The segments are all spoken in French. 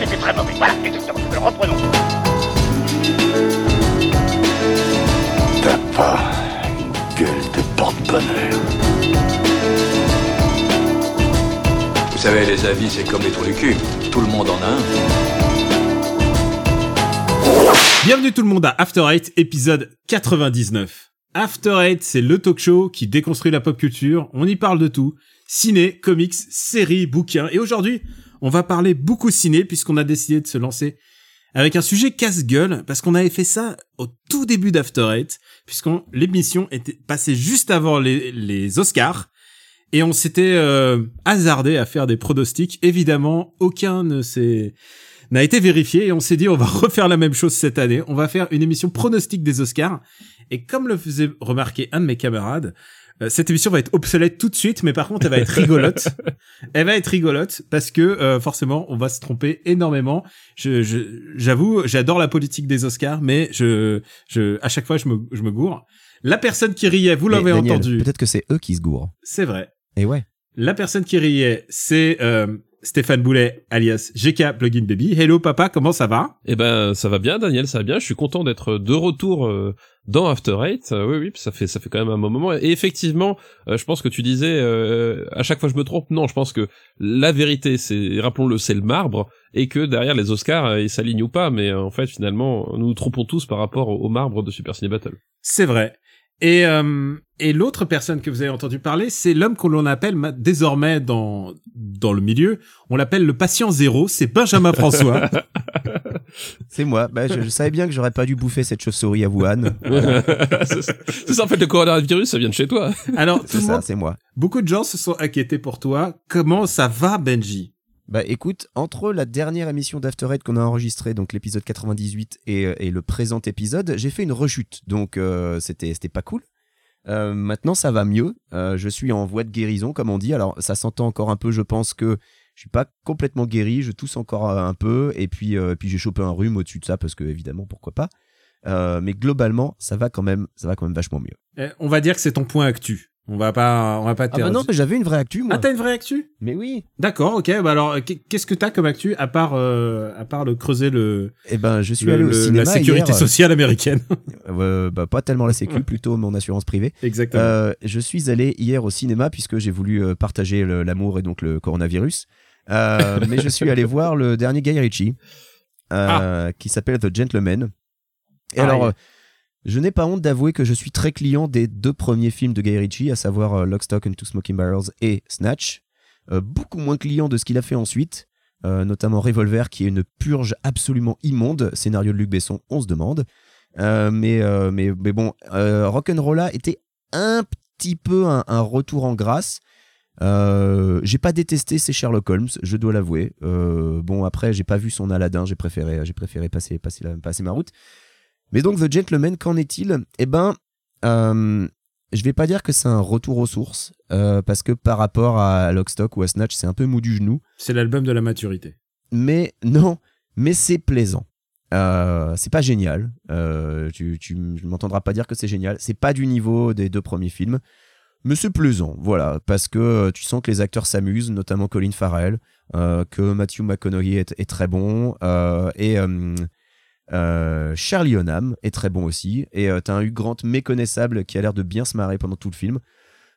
c'était très mauvais. Voilà, exactement. Alors reprenons. T'as pas une gueule de porte-bonheur. Vous savez, les avis, c'est comme les trous du cul. Tout le monde en a un. Bienvenue tout le monde à After Eight, épisode 99. After Eight, c'est le talk show qui déconstruit la pop culture. On y parle de tout. Ciné, comics, séries, bouquins. Et aujourd'hui, on va parler beaucoup ciné puisqu'on a décidé de se lancer avec un sujet casse-gueule parce qu'on avait fait ça au tout début d'After Eight puisqu'on l'émission était passée juste avant les, les Oscars et on s'était euh, hasardé à faire des pronostics. Évidemment, aucun ne s'est n'a été vérifié et on s'est dit on va refaire la même chose cette année. On va faire une émission pronostic des Oscars et comme le faisait remarquer un de mes camarades, cette émission va être obsolète tout de suite, mais par contre, elle va être rigolote. elle va être rigolote parce que euh, forcément, on va se tromper énormément. Je, j'avoue, j'adore la politique des Oscars, mais je, je, à chaque fois, je me, je me gourre. La personne qui riait, vous l'avez entendu. Peut-être que c'est eux qui se gourent. C'est vrai. Et ouais. La personne qui riait, c'est euh, Stéphane Boulet, alias GK Plugin Baby. Hello papa, comment ça va? Eh ben, ça va bien, Daniel, ça va bien. Je suis content d'être de retour euh, dans After Eight. Euh, oui, oui, ça fait ça fait quand même un bon moment. Et effectivement, euh, je pense que tu disais à chaque fois je me trompe. Non, je pense que la vérité, c'est rappelons-le, c'est le marbre, et que derrière les Oscars, ils s'alignent ou pas. Mais en fait, finalement, nous nous trompons tous par rapport au, marbre de Super Ciné Battle. C'est vrai. Et, euh, et l'autre personne que vous avez entendu parler, c'est l'homme qu'on l'on appelle désormais dans, dans le milieu, on l'appelle le patient zéro, c'est Benjamin François. c'est moi. Bah, je, savais bien que j'aurais pas dû bouffer cette chauve-souris à Wuhan. c'est ça, en fait, le coronavirus, ça vient de chez toi. Alors, c'est ça, c'est moi. Beaucoup de gens se sont inquiétés pour toi. Comment ça va, Benji? Bah écoute, entre la dernière émission d'After qu'on a enregistrée, donc l'épisode 98 et, euh, et, le présent épisode, j'ai fait une rechute, donc euh, c'était pas cool. Euh, maintenant ça va mieux, je suis en voie de guérison comme on dit. Alors ça s'entend encore un peu, je pense que je suis pas complètement guéri, je tousse encore un peu et puis puis j'ai chopé un rhume au-dessus de ça parce que évidemment pourquoi pas. mais globalement ça va quand même, ça va quand même vachement mieux. Eh, on va dire que c'est ton point actu. On va pas, on va pas. Ah bah non, j'avais une vraie actu moi. Ah t'as une vraie actu? Mais oui. D'accord, ok. Bah alors, qu'est-ce que t'as comme actu à part, euh, à part le creuser le. Eh ben, je suis allé au cinéma La sécurité sociale américaine. euh, bah pas tellement la sécu, plutôt mon assurance privée. Exactement. Euh, je suis allé hier au cinéma puisque j'ai voulu euh, partager l'amour et donc le coronavirus. Euh, mais je suis allé voir le dernier Guy Ritchie, euh, ah. qui s'appelle The Gentleman. Et alors. Je n'ai pas honte d'avouer que je suis très client des deux premiers films de Guy Ritchie, à savoir euh, Lock, Stock and Two Smoking Barrels et Snatch. Euh, beaucoup moins client de ce qu'il a fait ensuite, euh, notamment Revolver, qui est une purge absolument immonde, scénario de Luc Besson, on se demande. mais, mais, mais bon, Rock'n'Rolla était un petit peu un, retour en grâce. j'ai pas détesté ses Sherlock Holmes, je dois l'avouer. bon après, j'ai pas vu son Aladdin, j'ai préféré, passer ma route. Mais donc The Gentleman, qu'en est-il? Eh ben, euh, je vais pas dire que c'est un retour aux sources, euh, parce que par rapport à Lockstock ou à Snatch, c'est un peu mou du genou. C'est l'album de la maturité. Mais non, mais c'est plaisant. Euh, c'est pas génial. Euh, tu, tu m'entendras pas dire que c'est génial. C'est pas du niveau des deux premiers films. Mais c'est plaisant, voilà, parce que tu sens que les acteurs s'amusent, notamment Colin Farrell, que Matthew McConaughey est, est très bon, et euh, Charlie Hunnam est très bon aussi. Et euh, t'as un Hugh Grant méconnaissable qui a l'air de bien se marrer pendant tout le film.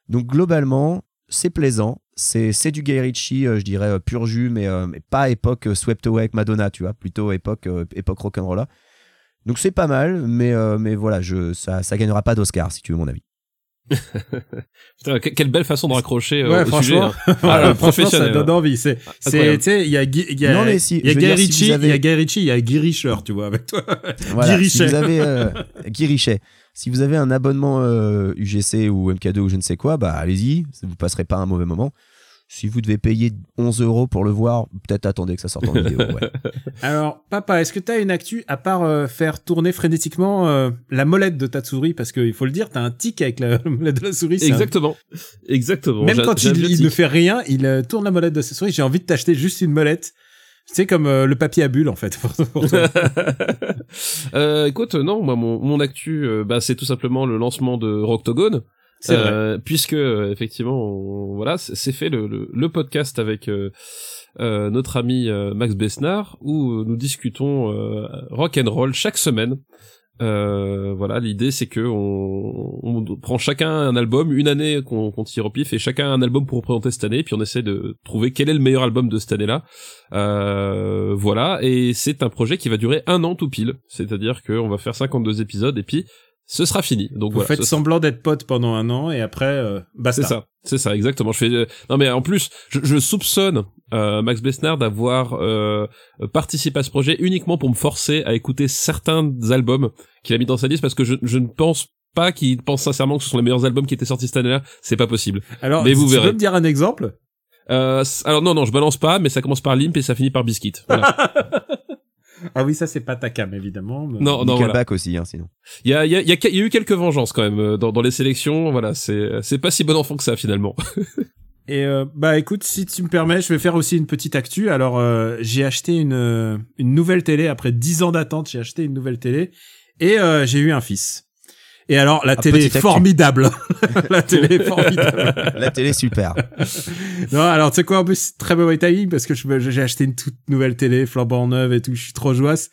Donc globalement, c'est plaisant. C'est du Guy Ritchie, euh, je dirais, pur jus, mais, mais, pas époque Swept Away avec Madonna, tu vois. Plutôt époque, époque rock'n'roll. Donc c'est pas mal, mais, voilà, je, ça, ça gagnera pas d'Oscar, si tu veux mon avis. Putain, quelle belle façon de raccrocher ouais, au franchement, sujet. Ah, franchement, ça donne envie. C'est, c'est, tu sais, il y a, il y a, mais si, il y a Guy Ritchie, il y a Guy Ritchie, il y a Guy Richer, tu vois, avec toi. Voilà, Guy Si vous avez, euh, Guy Richet. Si vous avez un abonnement euh, UGC ou MK2 ou je ne sais quoi, bah allez-y, vous passerez pas un mauvais moment si vous devez payer 11 euros pour le voir, peut-être attendez que ça sorte en vidéo. Ouais. Alors, papa, est-ce que tu as une actu à part euh, faire tourner frénétiquement euh, la molette de ta souris? Parce qu'il faut le dire, tu as un tic avec la molette de la souris. Exactement. Exactement. Même quand il, ne fait rien, il euh, tourne la molette de sa souris. J'ai envie de t'acheter juste une molette. C'est comme le papier à bulles en fait. euh, écoute, non, moi mon, mon actu, bah, c'est tout simplement le lancement de Rocktogone. Euh, puisque euh, effectivement, voilà, c'est fait le, le, le, podcast avec euh, euh, notre ami euh, Max Besnard, où nous discutons euh, rock and roll chaque semaine. Euh, voilà, l'idée c'est que on, on prend chacun un album, une année qu'on qu'on tire au pif, et chacun un album pour représenter cette année, puis on essaie de trouver quel est le meilleur album de cette année-là. Euh, voilà, et c'est un projet qui va durer un an tout pile, c'est-à-dire qu'on va faire 52 épisodes, et puis ce sera fini. Donc Vous voilà, faites semblant d'être potes pendant un an et après, euh, basta. c'est ça, c'est ça, exactement. Je fais euh, non mais en plus, je, je soupçonne euh, Max Besnard d'avoir euh, participé à ce projet uniquement pour me forcer à écouter certains albums qu'il a mis dans sa liste parce que je, je ne pense pas qu'il pense sincèrement que ce sont les meilleurs albums qui étaient sortis cette année-là. C'est pas possible. Alors, Mais vous tu verrez. peux me dire un exemple? Euh, alors non non, je balance pas, mais ça commence par Limp et ça finit par Biscuit. Voilà. Ah oui, ça c'est pas ta cam évidemment. mais- non non voilà. Aussi, hein, sinon. Il y a il y a, il y, a, y a eu quelques vengeances quand même euh, dans, dans les sélections. Voilà, c'est c'est pas si bon enfant que ça finalement. Et euh, bah écoute, si tu me permets, je vais faire aussi une petite actu. Alors euh, j'ai acheté une euh, une nouvelle télé après 10 ans d'attente. J'ai acheté une nouvelle télé et euh, j'ai eu un fils. Et alors la télé est formidable. la télé est formidable. La télé, super. non, alors tu sais quoi en plus très mauvais timing parce que j'ai acheté une toute nouvelle télé flambant neuve et tout. Je suis trop joasse.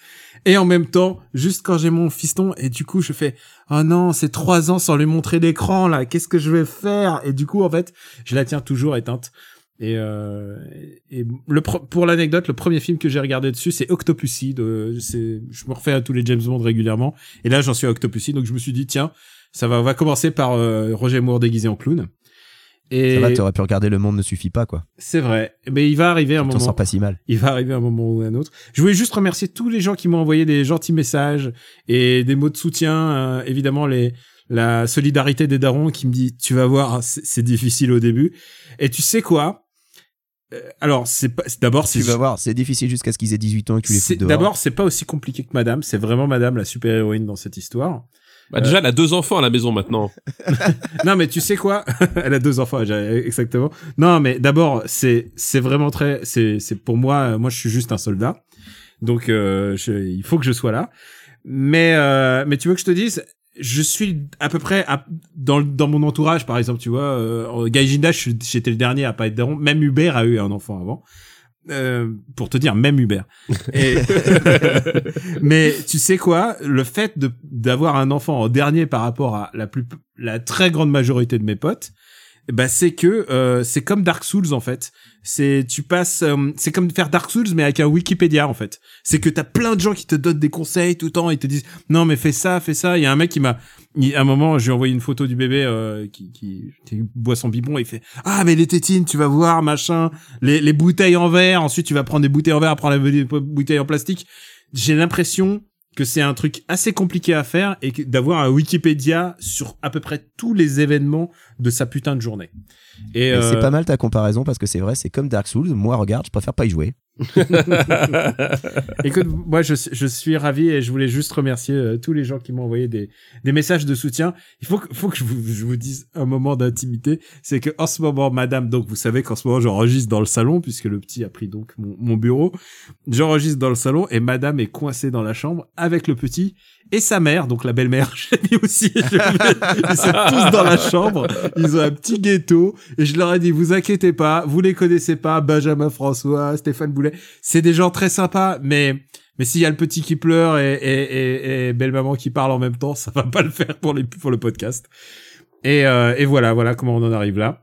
Et en même temps, juste quand j'ai mon fiston et du coup je fais oh non c'est trois ans sans lui montrer l'écran là. Qu'est-ce que je vais faire? Et du coup en fait je la tiens toujours éteinte. Et, euh, et le pour l'anecdote, le premier film que j'ai regardé dessus, c'est Octopussy. De, je me refais à tous les James Bond régulièrement. Et là, j'en suis à Octopussy, donc je me suis dit tiens, ça va, on va commencer par euh, Roger Moore déguisé en clown. Et Ça va, t'aurais pu regarder Le Monde ne suffit pas, quoi. c'est vrai. Mais il va arriver un moment. sors pas si mal. Il va arriver un moment ou un autre. Je voulais juste remercier tous les gens qui m'ont envoyé des gentils messages et des mots de soutien. euh, évidemment, les la solidarité des darons qui me dit tu vas voir, c'est difficile au début. Et tu sais quoi? Alors c'est pas c'est- d'abord c'est Tu vas voir, c'est difficile jusqu'à ce qu'ils aient 18 ans et que tu les dehors. d'abord c'est pas aussi compliqué que Madame. C'est vraiment Madame la super héroïne dans cette histoire. Bah, déjà, elle a deux enfants à la maison maintenant. non mais tu sais quoi? Elle a deux enfants exactement. Non mais d'abord c'est c'est vraiment très c'est c'est pour moi euh, moi je suis juste un soldat. Donc euh, je- il faut que je sois là. Mais euh, mais tu veux que je te dise je suis à peu près à- dans dans mon entourage par exemple tu vois euh, Gaijinda j'étais le dernier à pas être daron. Même Hubert a eu un enfant avant. Euh, pour te dire même Hubert. Et- mais tu sais quoi le fait de d'avoir un enfant en dernier par rapport à la plus la très grande majorité de mes potes bah c'est que euh, c'est comme Dark Souls en fait. C'est tu passes euh, c'est comme faire Dark Souls mais avec un Wikipédia en fait. C'est que t'as plein de gens qui te donnent des conseils tout le temps ils te disent non mais fais ça fais ça il y a un mec qui m'a à un moment j'ai envoyé une photo du bébé euh, qui, qui qui boit son biberon et il fait ah mais les tétines tu vas voir machin. Les, les bouteilles en verre. Ensuite tu vas prendre des bouteilles en verre après les bouteilles en plastique j'ai l'impression que c'est un truc assez compliqué à faire et d'avoir un Wikipédia sur à peu près tous les événements de sa putain de journée. Et, Et euh, C'est pas mal ta comparaison parce que c'est vrai, c'est comme Dark Souls. Moi, regarde, je préfère pas y jouer. Écoute, moi je, je suis ravi et je voulais juste remercier euh, tous les gens qui m'ont envoyé des, des messages de soutien. Il faut que, faut que je vous, dise un moment d'intimité, c'est que en ce moment, Madame, donc vous savez qu'en ce moment j'enregistre dans le salon puisque le petit a pris donc mon, mon bureau. J'enregistre dans le salon et Madame est coincée dans la chambre avec le petit et sa mère, donc la belle-mère. J'ai mis aussi, je ils sont tous dans la chambre. Ils ont un petit ghetto et je leur ai dit vous inquiétez pas, vous les connaissez pas, Benjamin François, Stéphane Boulet c'est des gens très sympas, mais mais s'il y a le petit qui pleure et, et, et, et belle maman qui parle en même temps, ça va pas le faire pour les pour le podcast. Et, euh, et voilà, voilà comment on en arrive là.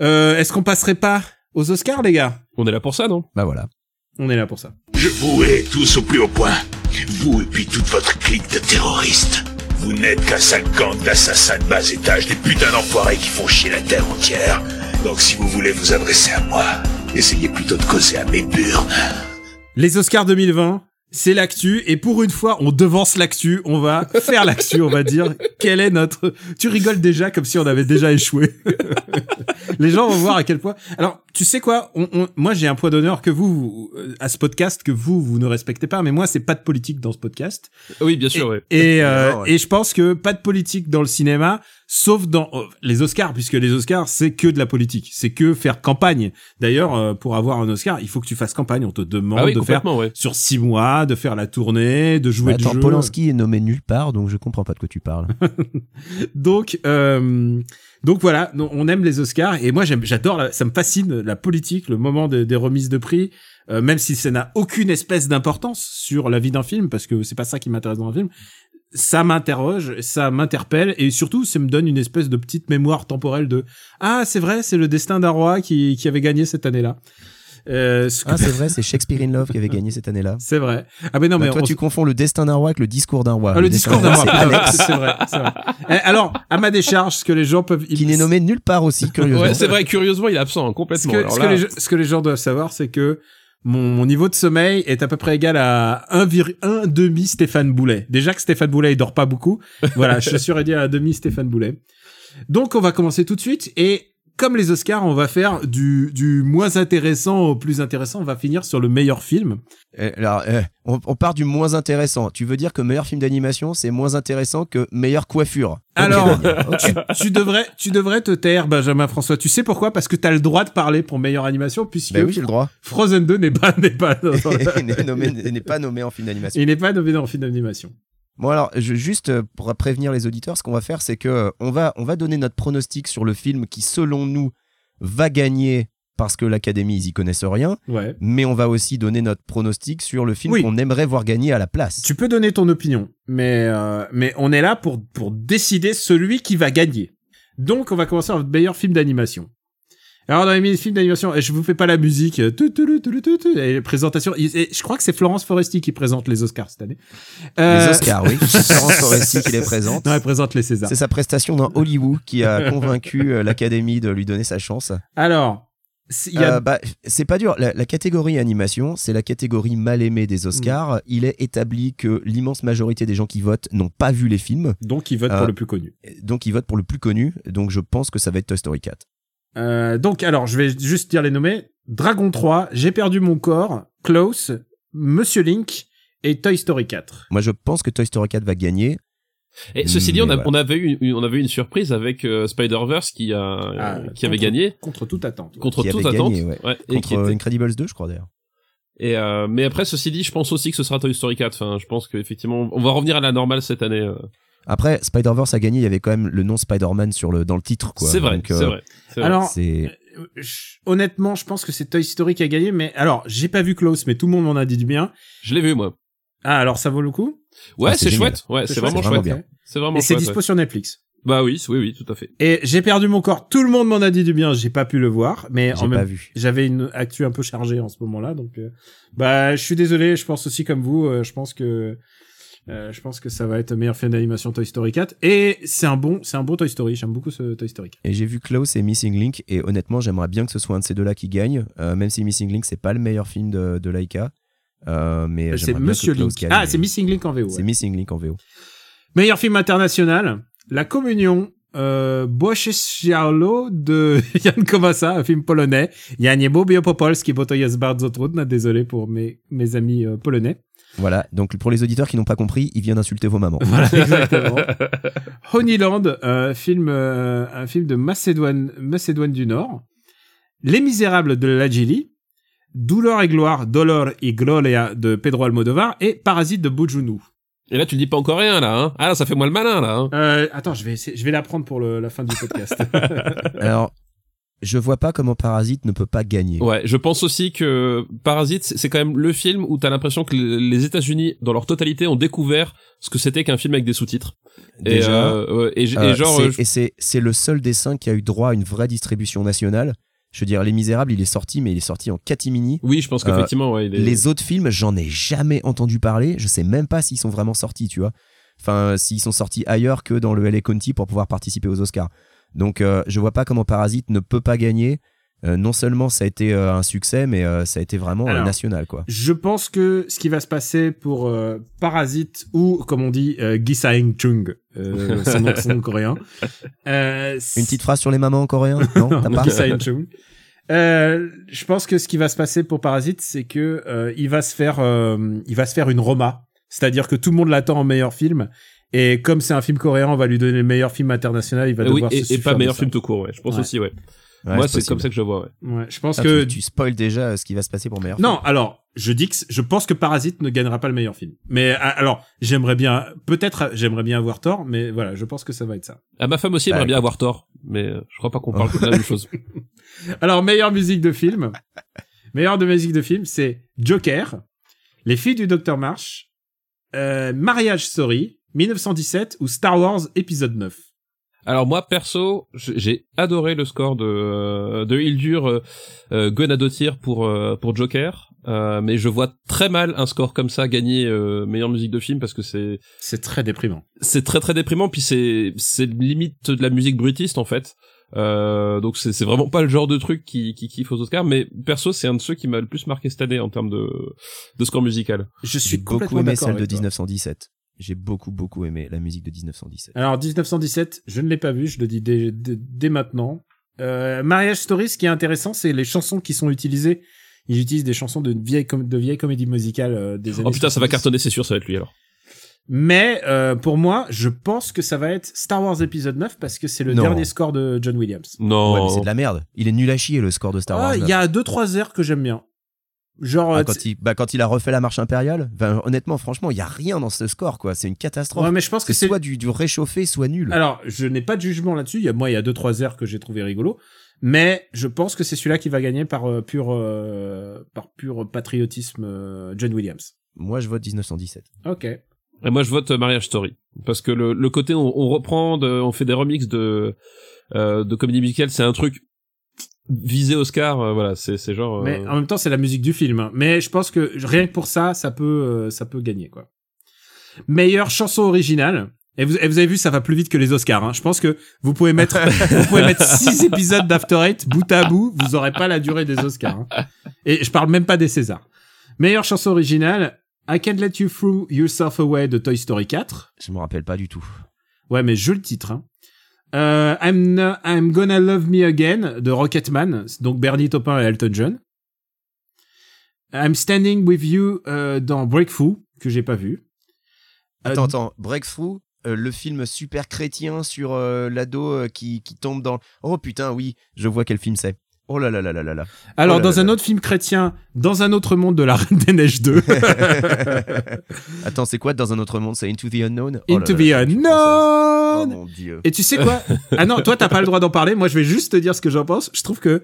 Euh, Est-ce qu'on passerait pas aux Oscars, les gars? On est là pour ça, non? Bah voilà. On est là pour ça. Je vous hais tous au plus haut point. Vous et puis toute votre clique de terroristes. Vous n'êtes qu'un sale gang d'assassins de bas étage, des putains d'enfoirés qui font chier la terre entière. Donc si vous voulez vous adresser à moi, essayez plutôt de causer à mes burnes. Les Oscars 2020, c'est l'actu et pour une fois, on devance l'actu. On va faire l'actu. On va dire quel est notre. Tu rigoles déjà comme si on avait déjà échoué. Les gens vont voir à quel point. Alors, tu sais quoi on, on- Moi, j'ai un point d'honneur que vous, euh, à ce podcast, que vous, vous ne respectez pas. Mais moi, c'est pas de politique dans ce podcast. Oui, bien sûr, ouais. Et, euh, et je pense que pas de politique dans le cinéma, sauf dans euh, les Oscars, puisque les Oscars, c'est que de la politique. C'est que faire campagne. D'ailleurs, euh, pour avoir un Oscar, il faut que tu fasses campagne. On te demande Ah oui, de faire ouais. sur six mois, de faire la tournée, de jouer Attends, le jeu. Polanski est nommé nulle part, donc je comprends pas de quoi tu parles. Donc, euh, Donc voilà, on aime les Oscars et moi j'adore, ça me fascine la politique, le moment de- des remises de prix, euh, même si ça n'a aucune espèce d'importance sur la vie d'un film parce que c'est pas ça qui m'intéresse dans un film. Ça m'interroge, ça m'interpelle et surtout ça me donne une espèce de petite mémoire temporelle de ah c'est vrai c'est le destin d'un roi qui qui avait gagné cette année-là. Euh, ce que- Ah, c'est vrai, c'est Shakespeare in Love qui avait gagné cette année-là. c'est vrai. Ah mais non Bah, mais toi, on tu confonds le destin d'un roi avec le discours d'un roi. ah, le discours d'un roi. c'est vrai, c'est vrai. Eh, Alors à ma décharge, ce que les gens peuvent qui n'est nommé nulle part aussi, curieusement. Ouais, c'est vrai, curieusement, il est absent, hein, ce complètement. que, Alors ce, là- que les, gens- ce que les gens doivent savoir, c'est que mon, niveau de sommeil est à peu près égal à un, vir- un demi Stéphane Boulet. Déjà que Stéphane Boulet, il dort pas beaucoup. Voilà, je suis réduit à demi Stéphane Boulet. Donc, on va commencer tout de suite. Et comme les Oscars, on va faire du, du moins intéressant au plus intéressant. On va finir sur le meilleur film. Eh, Alors, eh, on, on part du moins intéressant. Tu veux dire que meilleur film d'animation, c'est moins intéressant que meilleure coiffure? Alors, tu, tu devrais, tu devrais te taire, Benjamin François. Tu sais pourquoi? Parce que t'as le droit de parler pour meilleure animation, puisque Ben oui, le droit. Frozen 2 n'est pas, n'est pas, n'est pas nommé en film d'animation. il n'est pas nommé le film d'animation. Bon alors, je, juste euh, pour prévenir les auditeurs, ce qu'on va faire, c'est que euh, on va, on va donner notre pronostic sur le film qui, selon nous, va gagner parce que l'Académie, ils y connaissent rien. Ouais. Mais on va aussi donner notre pronostic sur le film Oui. qu'on aimerait voir gagner à la place. Tu peux donner ton opinion, mais euh, mais on est là pour pour décider celui qui va gagner. Donc on va commencer avec meilleur film d'animation. Alors dans les films d'animation, je vous fais pas la musique, euh, tu, tu, tu, et les présentations. et- je crois que c'est Florence Foresti qui présente les Oscars cette année. Les Euh, Oscars, oui. Florence Foresti qui les présente. Non, elle présente les Césars. C'est sa prestation dans Hollywood qui a convaincu euh, l'Académie de lui donner sa chance. Alors, c'est- a Euh, bah, c'est pas dur. La, la catégorie animation, c'est la catégorie mal aimée des Oscars. Il est établi que l'immense majorité des gens qui votent n'ont pas vu les films, donc ils votent euh, pour le plus connu. donc ils votent pour le plus connu. Donc je pense que ça va être Toy Story 4. Euh, donc alors, je vais juste dire les nommer. Dragon 3, J'ai perdu mon corps, Close, Monsieur Link et Toy Story 4. Moi, je pense que Toy Story 4 va gagner. Et ceci dit, on, a- voilà. on avait eu, une- on avait eu une surprise avec euh, Spider-Verse qui a, Ah, qui avait contre- gagné Contre toute attente. contre Qui toute attente. gagné, ouais. Ouais, et Contre qui était- Incredibles 2, je crois d'ailleurs. Et euh, mais après, ceci dit, je pense aussi que ce sera Toy Story 4. Enfin, je pense qu'effectivement, on va revenir à la normale cette année. euh. Après, Spider-Verse a gagné, il y avait quand même le nom Spider-Man sur le, dans le titre, quoi. C'est vrai, Donc, euh, c'est vrai. c'est vrai. Alors, euh, honnêtement, je pense que c'est Toy Story qui a gagné, mais alors, j'ai pas vu Close, mais tout le monde m'en a dit du bien. je l'ai vu moi. Ah, alors ça vaut le coup? Ouais, Ah, c'est chouette. Ouais, c'est chouette, vraiment chouette. vraiment bien. C'est vraiment Et c'est chouette. dispo ouais. sur Netflix. Bah oui, oui, oui, tout à fait. Et j'ai perdu mon corps, tout le monde m'en a dit du bien, j'ai pas pu le voir, mais en j'ai même pas vu. j'avais une actu un peu chargée en ce moment-là, donc euh, bah je suis désolé, je pense aussi comme vous, euh, je pense que euh, je pense que ça va être le meilleur film d'animation Toy Story 4 et c'est un bon c'est un bon Toy Story, j'aime beaucoup ce Toy Story 4. Et j'ai vu Klaus et Missing Link, et honnêtement, j'aimerais bien que ce soit un de ces deux-là qui gagne, euh, même si Missing Link, c'est pas le meilleur film de, de Laika. Euh, mais C'est j'aimerais bien Monsieur Link. gagne. Ah, c'est Missing Link en VO. C'est ouais. Missing Link en VO. Meilleur film international, La Communion, euh, Boszczyszczalo de Jan Komasa, un film polonais. Ja nie lubię po polski, bo to jest bardzo. Désolé pour mes, mes amis euh, polonais. Voilà, donc pour les auditeurs qui n'ont pas compris, il vient d'insulter vos mamans. Voilà, exactement. Honeyland, un film, euh, un film de Macédoine, Macédoine du Nord. Les Misérables de Lajili. Douleur et gloire, Dolor y Gloria de Pedro Almodovar et Parasite de Bojunu. Et là, tu le dis pas encore rien, là, hein. Ah, là, ça fait moi le malin, là, hein. Euh, attends, je vais essayer, je vais l'apprendre pour le- la fin du podcast. Alors, je vois pas comment Parasite ne peut pas gagner. Ouais, je pense aussi que Parasite, c'est quand même le film où t'as l'impression que le- les États-Unis, dans leur totalité, ont découvert ce que c'était qu'un film avec des sous-titres. Et, Déjà, euh, et, j- et Euh, genre, c'est- je- et c'est c'est le seul dessin qui a eu droit à une vraie distribution nationale. Je veux dire, Les Misérables, il est sorti, mais il est sorti en catimini. oui, je pense euh, qu'effectivement, ouais, il est... Les autres films, j'en ai jamais entendu parler. Je sais même pas s'ils sont vraiment sortis, tu vois. Enfin, s'ils sont sortis ailleurs que dans le LA County pour pouvoir participer aux Oscars. Donc, euh, je vois pas comment Parasite ne peut pas gagner. Euh, non seulement ça a été euh, un succès, mais euh, ça a été vraiment Alors, national, quoi. Je pense que ce qui va se passer pour Parasite ou comme on dit Gisaeng Chung, son nom, son nom coréen. Une petite phrase sur les mamans en coréen? Non, t'as pas? Gisaeng Chung. Euh, je pense que ce qui va se passer pour Parasite, c'est que euh, il va se faire, euh, il va se faire une Roma, c'est-à-dire que tout le monde l'attend en meilleur film. Et comme c'est un film coréen, on va lui donner le meilleur film international. Il va Euh, oui, devoir et, se et pas meilleur film tout court, ouais. Je pense Ouais. aussi, ouais. Ouais, Moi, c'est comme ça que je vois. Ouais. Ouais, je pense Ah, que tu, tu spoil déjà euh, ce qui va se passer pour meilleur. non. Alors, je dis que je pense que Parasite ne gagnera pas le meilleur film. Mais alors, j'aimerais bien, peut-être, j'aimerais bien avoir tort, mais voilà, je pense que ça va être ça. Ah, ma femme aussi Bah, aimerait bien avoir tort, mais euh, je crois pas qu'on parle de la même chose. Alors, meilleure musique de film. meilleure de musique de film, c'est Joker, Les filles du Docteur March, euh, Marriage Story, 1917 ou Star Wars épisode 9. Alors moi perso, j'ai adoré le score de euh, de Hildur euh, euh, Gonadotir pour euh, pour Joker, euh, mais je vois très mal un score comme ça gagner euh, meilleure musique de film parce que c'est C'est très déprimant. c'est très très déprimant puis c'est c'est limite de la musique brutiste en fait. Euh, donc c'est c'est vraiment pas le genre de truc qui qui kiffe aux Oscars, mais perso c'est un de ceux qui m'a le plus marqué cette année en termes de de score musical. Je J'ai suis beaucoup aimé celle de avec toi. 1917. J'ai beaucoup beaucoup aimé la musique de 1917. Alors 1917, je ne l'ai pas vu, je le dis dès, dès, dès maintenant. Euh, Marriage Story, ce qui est intéressant, c'est les chansons qui sont utilisées. Ils utilisent des chansons de vieilles, com- de vieilles comédies musicales euh, des années Oh putain, ça va 70. cartonner, c'est sûr, ça va être lui alors. Mais euh, pour moi, je pense que ça va être Star Wars épisode 9 parce que c'est le Non. dernier score de John Williams. Non. Ouais, mais c'est de la merde. Il est nul à chier le score de Star Wars. Ah, il y a deux trois airs que j'aime bien. Genre Ah, quand, il, bah, quand il a refait la marche impériale, ben, honnêtement, franchement, il y a rien dans ce score, quoi. C'est une catastrophe. ouais, mais je pense que c'est c'est soit du, du réchauffé, soit nul. Alors, je n'ai pas de jugement là-dessus. Il y a moi, il y a deux trois airs que j'ai trouvé rigolo, mais je pense que c'est celui-là qui va gagner par euh, pur euh, par pur patriotisme euh, John Williams. Moi, je vote 1917. Ok. Et moi, je vote euh, Marriage Story parce que le, le côté on, on reprend, de- on fait des remixes de euh, de comédie musicale, c'est un truc visé Oscar. euh, voilà, c'est c'est genre. euh, Mais en même temps, c'est la musique du film. hein. Mais je pense que rien que pour ça, ça peut, euh, ça peut gagner, quoi. Meilleure chanson originale. Et vous, et vous avez vu, ça va plus vite que les Oscars. Hein. Je pense que vous pouvez mettre, vous pouvez mettre six épisodes d'After Eight bout à bout, vous aurez pas la durée des Oscars. hein. Et je parle même pas des Césars. Meilleure chanson originale. I Can't Let You Through Yourself Away de Toy Story 4. Je me rappelle pas du tout. Ouais, mais je le titre. Hein. Euh, I'm, Gonna Love Me Again de Rocketman, donc Bernie Taupin et Elton John. I'm Standing With You euh, dans Breakthrough, que j'ai pas vu. Euh, Attends, attends. Breakthrough, le film super chrétien sur l'ado qui tombe dans. Oh putain, oui, je vois quel film c'est. Oh là là là là là là. Alors, oh là dans là un là. autre film chrétien, dans un autre monde de la Reine des Neiges 2. Attends, c'est quoi dans un autre monde C'est Into the Unknown? Oh Into the française. Oh Unknown mon dieu. Et tu sais quoi? Ah non, toi t'as pas le droit d'en parler. Moi, je vais juste te dire ce que j'en pense. Je trouve que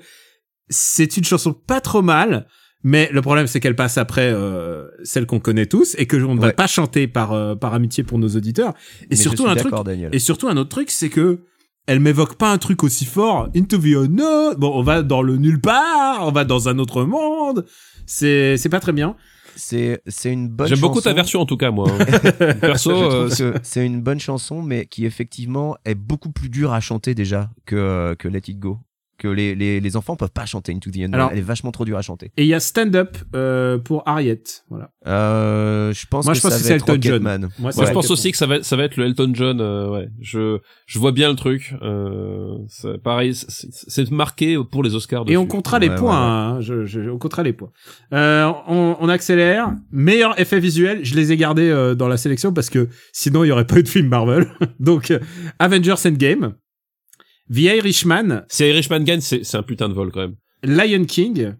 c'est une chanson pas trop mal, mais le problème c'est qu'elle passe après euh, celle qu'on connaît tous et que on ne va pas chanter par euh, par amitié pour nos auditeurs. Et Mais surtout un truc. Daniel. Et surtout un autre truc, c'est que elle m'évoque pas un truc aussi fort. Into the unknown. Bon, on va dans le nulle part. On va dans un autre monde. C'est c'est pas très bien. C'est c'est une bonne. J'aime beaucoup ta chanson. version en tout cas, moi. hein. Perso, euh, c'est une bonne chanson, mais qui effectivement est beaucoup plus dure à chanter déjà que, euh, que Let It Go. Que les, les, les enfants peuvent pas chanter Into the Unknown. Alors- Elle est vachement trop dure à chanter. Et il y a Stand Up euh, pour Harriet. Voilà. Euh, je pense Moi, que je pense ça que va c'est être Elton John. Moi, je pense aussi que ça va, ça va être le Elton John. euh, ouais, je, je vois bien le truc. Euh, c'est- pareil, c'est- marqué pour les Oscars. Et on comptera les Ouais, points. ouais, hein. Je, je, on comptera les points. Euh, on, on accélère. Meilleur effet visuel. Je les ai gardés euh, dans la sélection parce que sinon il y aurait pas eu de film Marvel. Donc euh, Avengers Endgame, The Irishman, Si Irishman gagne, c'est c'est un putain de vol quand même. Lion King,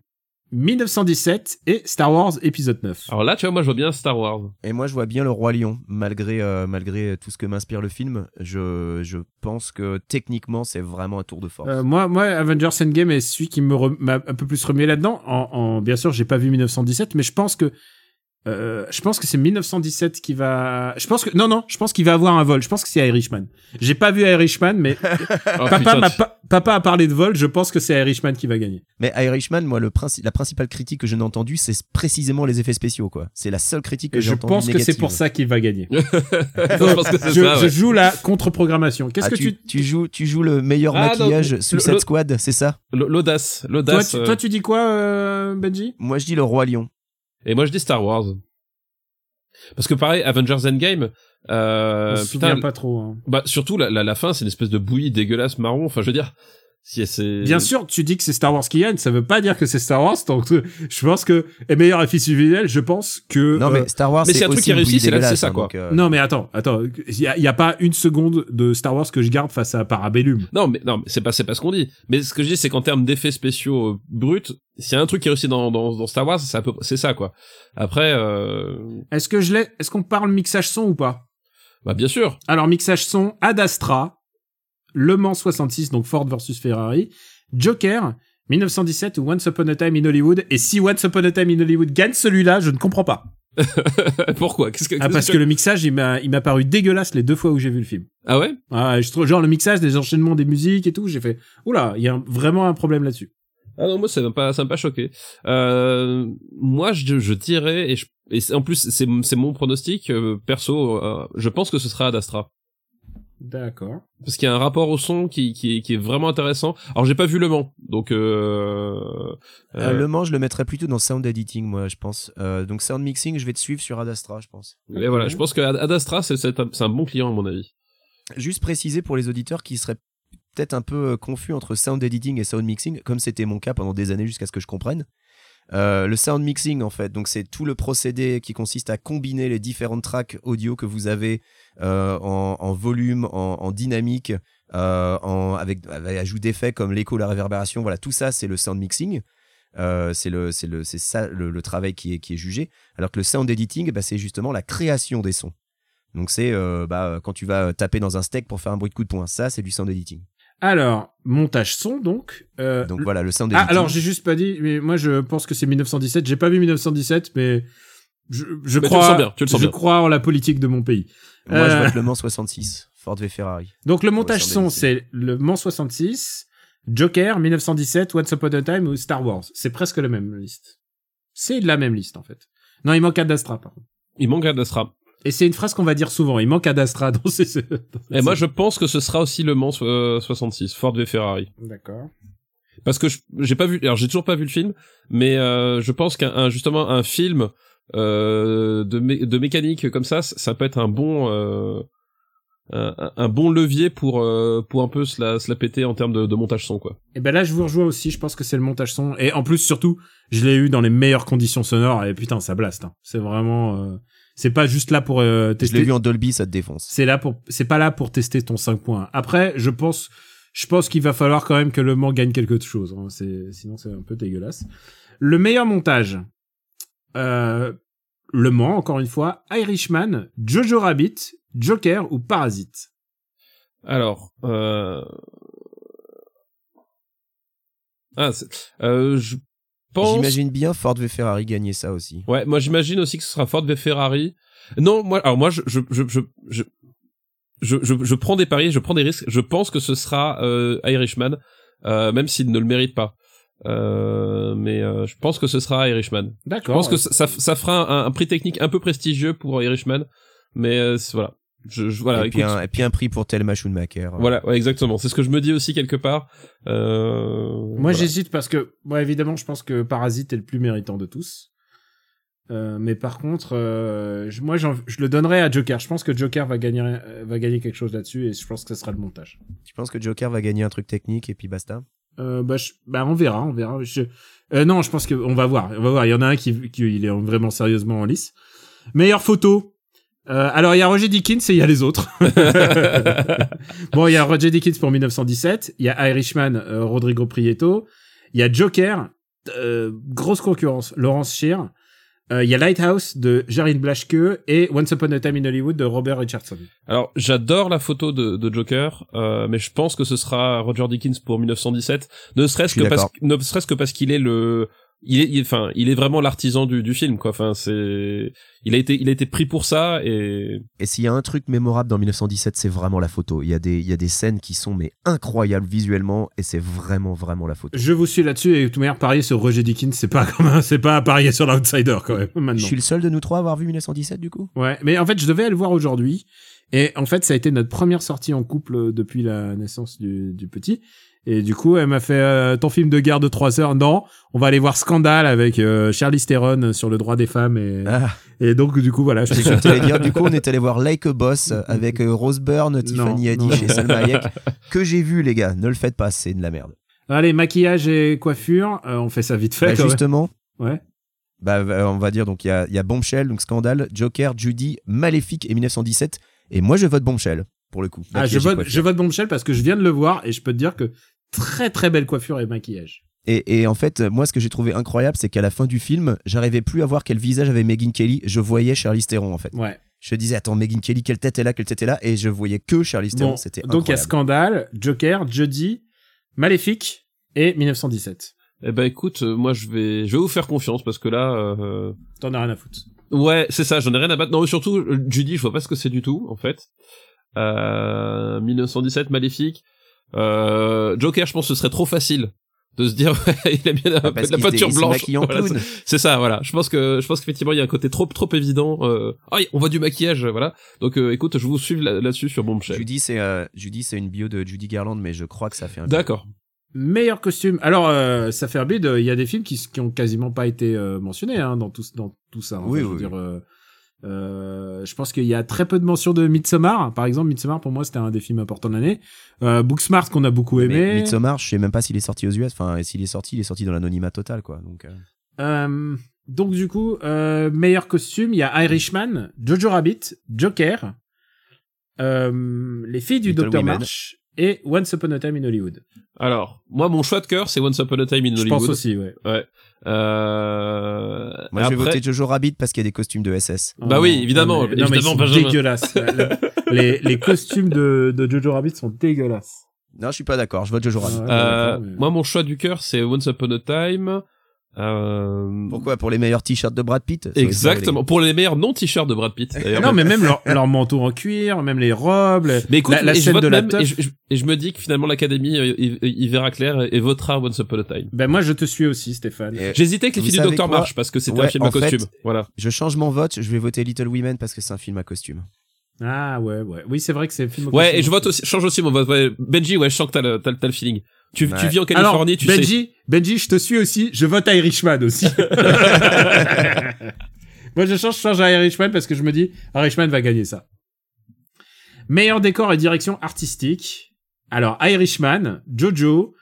1917 et Star Wars épisode 9. Alors là, tu vois, moi, je vois bien Star Wars. Et moi, je vois bien le Roi Lion, malgré, euh, malgré tout ce que m'inspire le film. Je, je pense que techniquement, c'est vraiment un tour de force. Euh, moi, moi, Avengers Endgame est celui qui me m'a un peu plus remis là-dedans. En, en- bien sûr, j'ai pas vu 1917, mais je pense que euh, je pense que c'est 1917 qui va. Je pense que non, non, je pense qu'il va avoir un vol. Je pense que c'est Irishman. J'ai pas vu Irishman, mais Oh, papa, putain, m'a papa a parlé de vol. Je pense que c'est Irishman qui va gagner. Mais Irishman, moi, le princi- la principale critique que je n'ai entendue, c'est précisément les effets spéciaux, quoi. C'est la seule critique que j'ai je entendue. pense que c'est pour ça qu'il va gagner. je pense que c'est je, ça. je ouais. joue la contre-programmation. Qu'est-ce Ah, que tu, tu, tu joues, tu joues le meilleur Ah, non, maquillage le- Suicide Squad, c'est ça? L- L'audace, toi, l'audace. tu, euh, toi, tu dis quoi, euh, Benji? Moi, je dis le Roi Lion. Et moi, je dis Star Wars. Parce que pareil, Avengers Endgame, euh, putain, pas trop. hein. bah surtout la, la, la fin, c'est une espèce de bouillie dégueulasse marron. Enfin, je veux dire, Si c'est Bien sûr, tu dis que c'est Star Wars qui gagne, ça veut pas dire que c'est Star Wars. Donc, euh, je pense que et meilleur effet visuel, je pense que. Non, euh, mais Star Wars, mais c'est un truc qui réussit, c'est là- c'est ça, hein, quoi. donc, euh, Non, mais attends, attends, il y a, y a pas une seconde de Star Wars que je garde face à Parabellum. Non, mais non, mais c'est pas c'est pas ce qu'on dit. Mais ce que je dis, c'est qu'en termes d'effets spéciaux euh, bruts, s'il y a un truc qui réussit dans dans, dans Star Wars, c'est à peu- c'est ça quoi. Après, euh, Est-ce que je l'ai Est-ce qu'on parle mixage son ou pas? Bah bien sûr. Alors mixage son, Ad Astra, Le Mans 66, donc Ford versus Ferrari, Joker, 1917 ou Once Upon a Time in Hollywood. Et si Once Upon a Time in Hollywood gagne celui-là, je ne comprends pas. Pourquoi? Qu'est-ce que Ah, parce que le mixage, il m'a, il m'a paru dégueulasse les deux fois où j'ai vu le film. ah ouais? Ah, je genre le mixage, des enchaînements des musiques et tout, j'ai fait, oula, il y a un- vraiment un problème là-dessus. Ah non, moi ça m'a pas ça m'a pas choqué. Euh, moi je, je dirais et, je, et en plus c'est c'est mon pronostic euh, perso. euh, je pense que ce sera Ad Astra D'accord. parce qu'il y a un rapport au son qui qui est, qui est vraiment intéressant. Alors j'ai pas vu Le Mans, donc euh, euh, euh, Le Mans, je le mettrais plutôt dans sound editing, moi, je pense. Euh, donc sound mixing, je vais te suivre sur Ad Astra, je pense. et voilà, je pense que Ad Ad Astra c'est un, bon client à mon avis. Juste préciser pour les auditeurs qui seraient peut-être un peu confus entre sound editing et sound mixing, comme c'était mon cas pendant des années jusqu'à ce que je comprenne. Euh, le sound mixing, en fait, donc c'est tout le procédé qui consiste à combiner les différentes tracks audio que vous avez euh, en, volume, en, dynamique, euh, avec, avec ajout d'effets comme l'écho, la réverbération. Voilà, tout ça, c'est le sound mixing. C'est le, c'est ça le, travail qui est, qui est jugé. Alors que le sound editing, bah, c'est justement la création des sons. Donc c'est bah, quand tu vas taper dans un steak pour faire un bruit de coup de poing. Ça, c'est du sound editing. Alors, montage son, donc. Euh, Donc voilà, le sound ah, alors j'ai juste pas dit, mais moi je pense que c'est 1917. J'ai pas vu 1917, mais je, je Mais tu crois, le sens bien, tu le sens je bien. crois en la politique de mon pays. Moi, je Euh, vote Le Mans 66, Ford v Ferrari. Donc le montage son, c'est le Mans 66, Joker, 1917, Once Upon a Time ou Star Wars. C'est presque la même liste. C'est la même liste en fait. Non, il manque Ad Astra par contre. Il manque Ad Astra. Et c'est une phrase qu'on va dire souvent. Il manque Ad Astra dans ces. Et moi je pense que ce sera aussi Le Mans euh, 66, Ford v Ferrari. D'accord. parce que je- j'ai pas vu alors j'ai toujours pas vu le film mais euh, je pense qu'un un- justement un film euh, de mé- de mécanique comme ça ça- peut être un bon euh, un, un- bon levier pour euh, pour un peu se la, se la péter en termes de, de montage son quoi Et ben là, je vous rejoins aussi. Je pense que c'est le montage son. Et en plus, surtout, je l'ai eu dans les meilleures conditions sonores. Et putain, ça blast. hein. C'est vraiment. euh, C'est pas juste là pour euh, Je tester. l'ai vu en Dolby, ça te défonce. C'est là pour. C'est pas là pour tester ton 5 points. Après, je pense. Je pense qu'il va falloir quand même que le Mans gagne quelque chose. hein. C'est sinon c'est un peu dégueulasse. Le meilleur montage. Euh, le Mans, encore une fois, Irishman, Jojo Rabbit, Joker ou Parasite? alors euh... ah c'est- euh, je pense J'imagine bien Ford v Ferrari gagner ça aussi. Ouais, moi j'imagine aussi que ce sera Ford v Ferrari. Non, moi, alors moi je je je je je, je, je, je prends des paris, je prends des risques. Je pense que ce sera euh, Irishman, euh, même s'il ne le mérite pas. Euh, mais euh, je pense que ce sera Irishman. Je D'accord. pense que ça, ça, ça fera un, un prix technique un peu prestigieux pour Irishman, mais euh, voilà. Je, je- voilà, et, puis écoute, un, et puis un prix pour Thelma Schoonmaker. voilà, ouais, exactement. C'est ce que je me dis aussi quelque part. Euh, Moi, voilà. j'hésite parce que, bon, évidemment, je pense que Parasite est le plus méritant de tous. Euh, mais par contre, euh, je- moi, j'en- je le donnerais à Joker. Je pense que Joker va gagner, euh, va gagner quelque chose là-dessus, et je pense que ce sera le montage. Tu penses que Joker va gagner un truc technique et puis basta? Euh, bah, je- bah, on verra, on verra. Je- euh, non, je pense que on va voir, on va voir. Il y en a un qui, qui il est vraiment sérieusement en lice. Meilleure photo. Euh, alors il y a Roger Dickens et il y a les autres. bon, il y a Roger Dickens pour 1917, il y a Irishman, euh, Rodrigo Prieto, il y a Joker, euh, grosse concurrence, Laurence Shear. Euh, Il y a Lighthouse de Jarin Blaschke et Once Upon a Time in Hollywood de Robert Richardson. Alors, j'adore la photo de, de Joker, euh, mais je pense que ce sera Roger Dickens pour 1917, ne serait-ce que parce ne serait-ce que parce qu'il est le il est il- enfin il est vraiment l'artisan du, du film quoi enfin c'est il a été il a été pris pour ça et Et s'il y a un truc mémorable dans 1917, c'est vraiment la photo. Il y a des, il y a des scènes qui sont mais incroyables visuellement et c'est vraiment, vraiment la photo. Je vous suis là-dessus et de toute manière parier sur Roger Dickens, c'est pas comme c'est pas à parier sur l'outsider quand même Je maintenant. suis le seul de nous trois à avoir vu 1917 du coup Ouais, mais en fait, je devais aller le voir aujourd'hui Et en fait, ça a été notre première sortie en couple depuis la naissance du, du petit. Et du coup, elle m'a fait euh, ton film de guerre de trois heures. Non, on va aller voir Scandale avec euh, Charlize Theron sur le droit des femmes. Et, Ah, et donc, du coup, voilà. Je t'allais dire, du coup, on est allé voir Like a Boss avec euh, Rose Byrne, Tiffany Haddish et Salma Hayek, que j'ai vu, les gars. Ne le faites pas, c'est de la merde. Allez, maquillage et coiffure. euh, on fait ça vite fait. Bah, justement, Ouais. bah, euh, on va dire, donc il y a, il y a Bombshell, donc Scandale, Joker, Judy, Maléfique et 1917. Et moi, je vote Bombshell, pour le coup. Ah, je vote, coiffure. je vote Bombshell parce que je viens de le voir et je peux te dire que très très belle coiffure et maquillage. Et, et en fait, moi, ce que j'ai trouvé incroyable, c'est qu'à la fin du film, j'arrivais plus à voir quel visage avait Megan Kelly. Je voyais Charlize Theron, en fait. Ouais. Je disais, attends, Megan Kelly, quelle tête est là, quelle tête est là Et je voyais que Charlize Theron. Bon, C'était donc il y a. Scandale, Joker, Judy, Maléfique et 1917. Eh ben écoute, euh, moi je vais, je vais vous faire confiance parce que là, euh, T'en as rien à foutre. ouais, c'est ça, j'en ai rien à battre. Non, mais surtout, euh, Judy, je vois pas ce que c'est du tout, en fait. Euh, 1917, Maléfique. Euh, Joker, je pense que ce serait trop facile de se dire, il a bien la, Ah, la peinture blanche. Voilà, c'est- ça, voilà. Je pense que, je pense qu'effectivement, il y a un côté trop, trop évident. Euh, ah, on voit du maquillage, voilà. Donc, euh, écoute, je vous suis là- là-dessus sur Bombshell. Judy, c'est euh, Judy, c'est une bio de Judy Garland, mais je crois que ça fait un. D'accord. Meilleur costume. Alors, euh, ça fait un bide. Il y a des films qui, qui ont quasiment pas été euh, mentionnés hein, dans tout dans tout ça. Enfin, Oui, je veux oui, dire, euh, je pense qu'il y a très peu de mentions de Midsommar. Par exemple, Midsommar pour moi c'était un des films importants de l'année. Euh, Booksmart qu'on a beaucoup Mais aimé. Midsommar, je sais même pas s'il est sorti aux US. Enfin, et s'il est sorti, il est sorti dans l'anonymat total, quoi. Donc. euh, Euh, donc du coup, euh, meilleur costume, il y a Irishman, Jojo Rabbit, Joker, euh, Les filles du Docteur. March et Once Upon a Time in Hollywood. Alors, moi, mon choix de cœur, c'est Once Upon a Time in Je Hollywood. pense aussi, ouais. Euh... Moi, je vais voter Jojo Rabbit parce qu'il y a des costumes de SS. Bah oui, évidemment, Non, mais, non, mais ils évidemment, sont dégueulasses. Les, les costumes de, de Jojo Rabbit sont dégueulasses. Non, je suis pas d'accord. Je vote Jojo Rabbit. Ouais, Euh, mais- Moi, mon choix du cœur, c'est Once Upon a Time. Euh... Pourquoi Pour les meilleurs t-shirts de Brad Pitt? Exactement. Pour les meilleurs non-t-shirts de Brad Pitt. Non, mais même leur, leur manteau en cuir, même les robes, Mais écoute, la, la et je scène vote de la même, teuf. et je, je- et je me dis que finalement l'Académie euh, y, y verra clair et, et votera Once Upon a Time. Ben moi je te suis aussi, Stéphane. J'hésitais avec les filles du Docteur March parce que c'était Ouais, un film à en fait- costume. Voilà. Je change mon vote. Je vais voter Little Women parce que c'est un film à costume. Ah ouais, ouais. Oui, c'est vrai que c'est un film. Ouais, costume. et je vote aussi, change aussi mon vote. Ouais, Benji, ouais, je sens que t'as le, t'as, le- t'as le feeling. Tu, tu vis en Alors, Californie, tu sais. Benji, Benji, je te suis aussi. Je vote Irishman aussi. Moi, je change, je change à Irishman parce que je me dis, Irishman va gagner ça. Meilleur décor et direction artistique. Alors, Irishman, Jojo,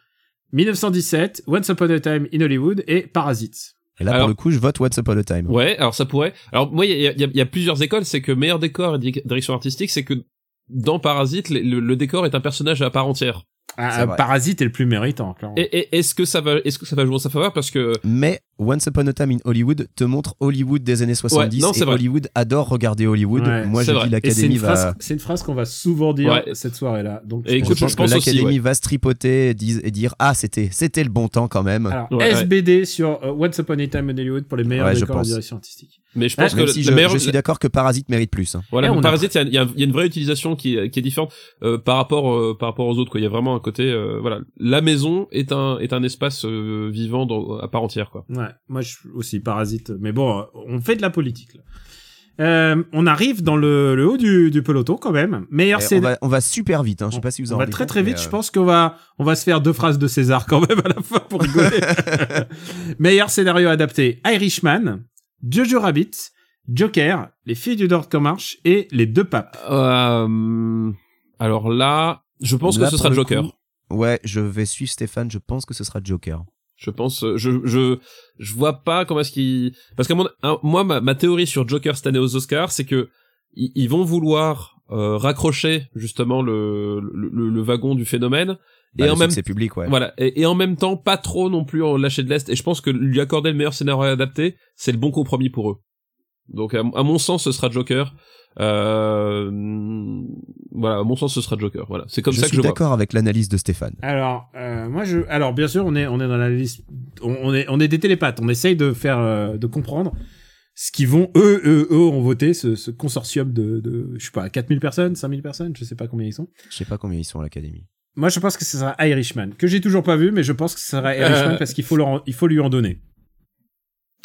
1917, Once Upon a Time in Hollywood et Parasite. Et là, Alors- pour le coup, je vote What's Upon a Time. Ouais, alors ça pourrait. Alors moi, il y a, il y a- il y a plusieurs écoles. C'est que meilleur décor et di- direction artistique, c'est que dans Parasite, le décor est un personnage à part entière. Vrai. Parasite est le plus méritant, clairement. Et, et est-ce que ça va, est-ce que ça va jouer en sa faveur? Parce que Mais Once Upon a Time in Hollywood te montre Hollywood des années 70 non, c'est et vrai. Hollywood adore regarder Hollywood. Ouais, Moi, c'est je vrai. dis l'Académie une, va. phrase, c'est une phrase qu'on va souvent dire Ouais. cette soirée-là. Donc, Et je écoute, je pense- je que pense l'Académie ouais. va se tripoter et, dire- et dire ah c'était c'était le bon temps quand même. Alors, Ouais, ouais. SBD sur euh, Once Upon a Time in Hollywood pour les meilleurs Ouais, je pense. direction artistique. mais je pense Ah, que si je, meilleure, je suis d'accord que Parasite mérite plus. hein. voilà, mais a- Parasite, il y a, y y une vraie utilisation qui, est- qui est différente euh, par rapport euh, par rapport aux autres. Quoi. Il y a vraiment un côté, euh, voilà, la maison est un est un espace euh, vivant dans, à part entière. Quoi. Ouais, moi je suis aussi parasite. Mais bon, euh, on fait de la politique là. Euh, on arrive dans le, le haut du, du peloton quand même. Meilleur on, va, on va super vite. Hein. Je sais pas si vous en on va très compte, très vite. Je euh, pense qu'on va on va se faire deux phrases de César quand même à la fin pour rigoler. Meilleur scénario adapté Irishman, Jojo Rabbit, Joker, Les filles du Docteur March et Les deux papes. Euh, alors là, je pense là, que ce sera Joker. coup, ouais, je vais suivre Stéphane. Je pense que ce sera Joker. Je pense, euh, je, je, je vois pas comment est-ce qu'ils, parce que mon, un- moi, ma, ma théorie sur Joker cette année aux Oscars, c'est que ils, ils vont vouloir euh, raccrocher justement le, le, le- le wagon du phénomène Bah, et le en même public, ouais. voilà et, et en même temps pas trop non plus en lâcher de l'est. Et je pense que lui accorder le meilleur scénario adapté, c'est le bon compromis pour eux. Donc à, à mon sens, ce sera Joker. Euh, voilà, à mon sens, ce sera Joker. Voilà, c'est comme je ça que suis je vois. d'accord avec l'analyse de Stéphane. Alors, euh, moi, je, alors bien sûr, on est, on est dans la liste, on, on est, on est des télépathes. On essaye de faire, euh, de comprendre ce qu'ils vont, eux, eux, eux, ont voté ce, ce consortium de, de, je sais pas, 4000 personnes, 5000 personnes, je sais pas combien ils sont. Je sais pas combien ils sont à l'Académie. Moi, je pense que ce sera Irishman, que j'ai toujours pas vu, mais je pense que ce sera Irishman Euh. parce qu'il faut leur, il faut lui en donner.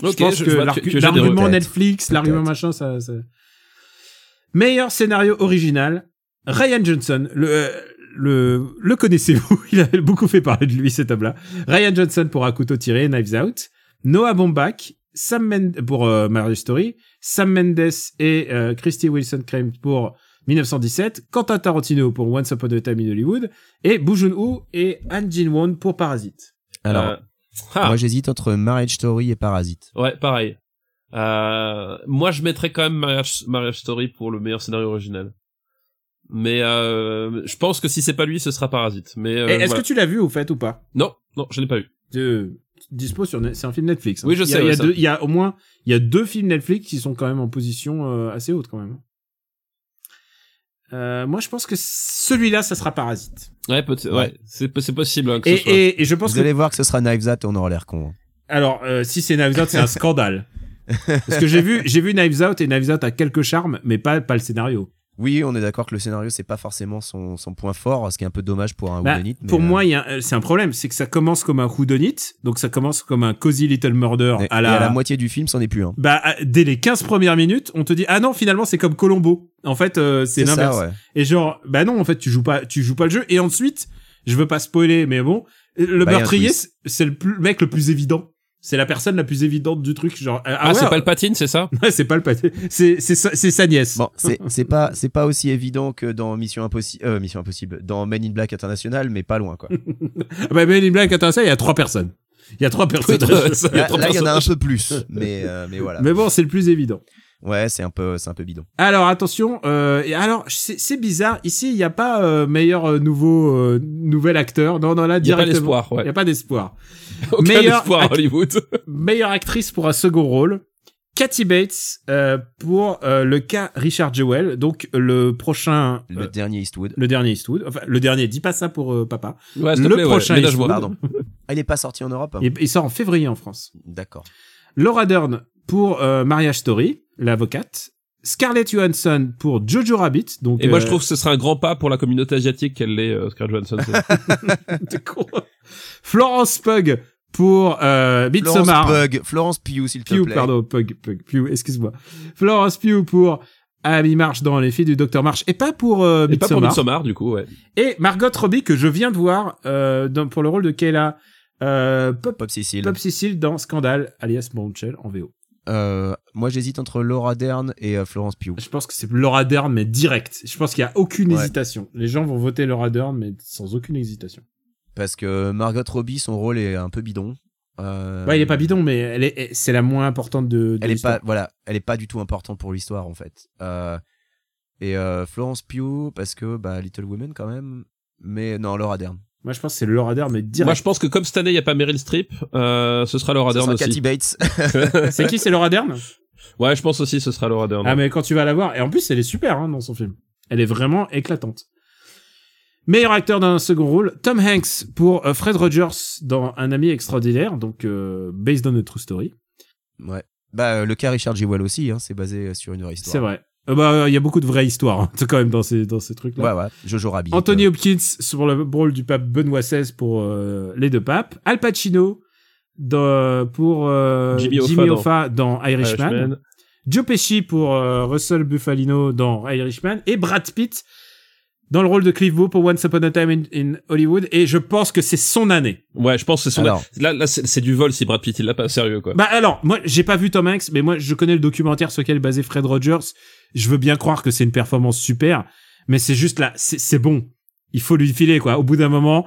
Ok, je pense je que l'argument. Netflix, l'argument machin, ça, ça... Meilleur scénario original, Ryan Johnson. Le, euh, le, le connaissez-vous? Il a beaucoup fait parler de lui, cet homme-là. Ryan Johnson pour Un couteau tiré, Knives Out. Noah Baumbach, Sam Mendes pour euh, Marriage Story, Sam Mendes et euh, Christy Wilson Crane pour 1917, Quentin Tarantino pour Once Upon a Time in Hollywood, et Boo Joon-ho et Han Jin-won pour Parasite. Alors, Euh, ah, moi j'hésite entre Marriage Story et Parasite. ouais, pareil. Euh, moi, je mettrais quand même Marriage, Marriage Story pour le meilleur scénario original. Mais euh, je pense que si c'est pas lui, ce sera Parasite. Mais euh, Est-ce voilà. que tu l'as vu au fait ou pas? Non, non, je l'ai pas de dispo sur c'est un film Netflix. hein. Oui, je Il y a- sais, Il y, a ça. deux- il y a au moins il y a deux films Netflix qui sont quand même en position euh, assez haute quand même. Euh, moi, je pense que celui-là, ça sera Parasite. Ouais, peut-être. Ouais. Ouais, c'est c'est possible hein, que Et, ce soit. et, et je pense Vous que allez voir que ce sera Knives Out et on aura l'air con. hein. alors euh, si c'est Knives Out, c'est un scandale. Parce que j'ai vu j'ai vu Knives Out et Knives Out a quelques charmes, mais pas pas le scénario. Oui, on est d'accord que le scénario c'est pas forcément son, son point fort, ce qui est un peu dommage pour un Bah, whodunit, mais, pour euh, moi, euh, c'est un problème, c'est que ça commence comme un whodunit, donc ça commence comme un cozy little murder et- à et la, à la moitié du film, c'en est plus un. bah dès les 15 premières minutes, on te dit ah non, finalement c'est comme Colombo. En fait, euh, c'est l'inverse. ouais. Et genre, bah non, en fait, tu joues pas, tu joues pas le jeu. Et ensuite, je veux pas spoiler, mais bon, le Bah, meurtrier, c'est c'est le, plus- le mec le plus évident. C'est la personne la plus évidente du truc. Genre, ah, Ah, ouais, c'est pas le patine, c'est ça? Ouais, c'est pas le pâté. C'est c'est sa- c'est sa nièce. Bon, c'est c'est pas c'est pas aussi évident que dans Mission Impossible, euh, Mission Impossible, dans Men in Black International, mais pas loin quoi. Ah bah, mais une blague intéressante, il y a trois personnes. Il y a trois personnes. Ça, Là, il y en a un peu plus, mais euh, mais voilà. mais bon, c'est le plus évident. Ouais, c'est un peu c'est un peu bidon. Alors attention, euh, et alors c'est bizarre. Ici, il n'y a pas euh, meilleur euh, nouveau euh, nouvel acteur. Non, non là Il y a pas directement. d'espoir, Il ouais. y a pas d'espoir. Meilleur espoir à Hollywood. meilleure actrice pour un second rôle. Cathy Bates euh, pour euh, le cas Richard Jewell, donc le prochain, Le euh, dernier Eastwood. le dernier Eastwood. Enfin, le dernier, dis pas ça pour euh, papa. Ouais, Le plaît, ouais. prochain. Pardon. Ah, il est pas sorti en Europe. hein. Il, il sort en février en France. D'accord. Laura Dern pour euh, Marriage Story, l'avocate. Scarlett Johansson pour Jojo Rabbit. Donc, Et moi, euh, je trouve que ce serait un grand pas pour la communauté asiatique qu'elle l'est, euh, Scarlett Johansson. T'es con. Florence Pug pour euh, Florence Midsommar. Pugh, Florence Pugh, s'il te Pugh, plaît. pardon, Pug, Pug, Pugh, excuse-moi. Florence Pugh pour Amy March dans Les Filles du Docteur March et pas pour euh, Et pas pour Midsommar. Midsommar, du coup, ouais. Et Margot Robbie que je viens de voir euh, dans, pour le rôle de Kayla euh, Pop, Pop. Pop Cecil dans Scandale, alias Bombshell en VO. Euh, moi, j'hésite entre Laura Dern et euh, Florence Pugh. Je pense que c'est Laura Dern, mais direct. Je pense qu'il y a aucune Ouais. hésitation. Les gens vont voter Laura Dern, mais sans aucune hésitation. Parce que Margot Robbie, son rôle est un peu bidon. Euh, Ouais, il est pas bidon, mais elle est, c'est la moins importante de. de Elle est pas, voilà, elle est pas du tout importante pour l'histoire en fait. Euh, et Florence Pugh parce que bah Little Women quand même. Mais non, Laura Dern. Moi, je pense que c'est Laura Dern, mais direct. Moi, je pense que comme cette année, il n'y a pas Meryl Streep, euh, ce sera Laura Ce Dern sera aussi. Kathy Bates. c'est qui C'est Laura Dern Ouais, je pense aussi ce sera Laura Dern. Ah mais quand tu vas la voir, et en plus elle est super hein, dans son film. Elle est vraiment éclatante. Meilleur acteur d'un second rôle, Tom Hanks pour euh, Fred Rogers dans Un ami extraordinaire, donc euh, based on a true story. ouais. Bah euh, le cas Richard Jewell aussi, hein, c'est basé sur une vraie histoire. C'est vrai. Euh, bah il y a beaucoup de vraies histoires hein, quand même dans ces dans ces trucs là. Ouais ouais. Jojo Rabbit. Anthony euh, Hopkins sur le rôle du pape Benoît XVI pour euh, les deux papes, Al Pacino dans, pour euh, Jimmy Jimmy, Hoffa Hoffa dans Irishman. Irishman. Joe Pesci pour euh, Russell Buffalino dans Irishman et Brad Pitt dans le rôle de Cliff Booth pour Once Upon a Time in, in Hollywood et je pense que c'est son année. Ouais, je pense que c'est son. Alors. Là, là, c'est c'est du vol si Brad Pitt il l'a pas sérieux quoi. Bah alors, moi j'ai pas vu Tom Hanks mais moi je connais le documentaire sur lequel est basé Fred Rogers. Je veux bien croire que c'est une performance super mais c'est juste là c'est c'est bon. Il faut lui filer quoi. Au bout d'un moment,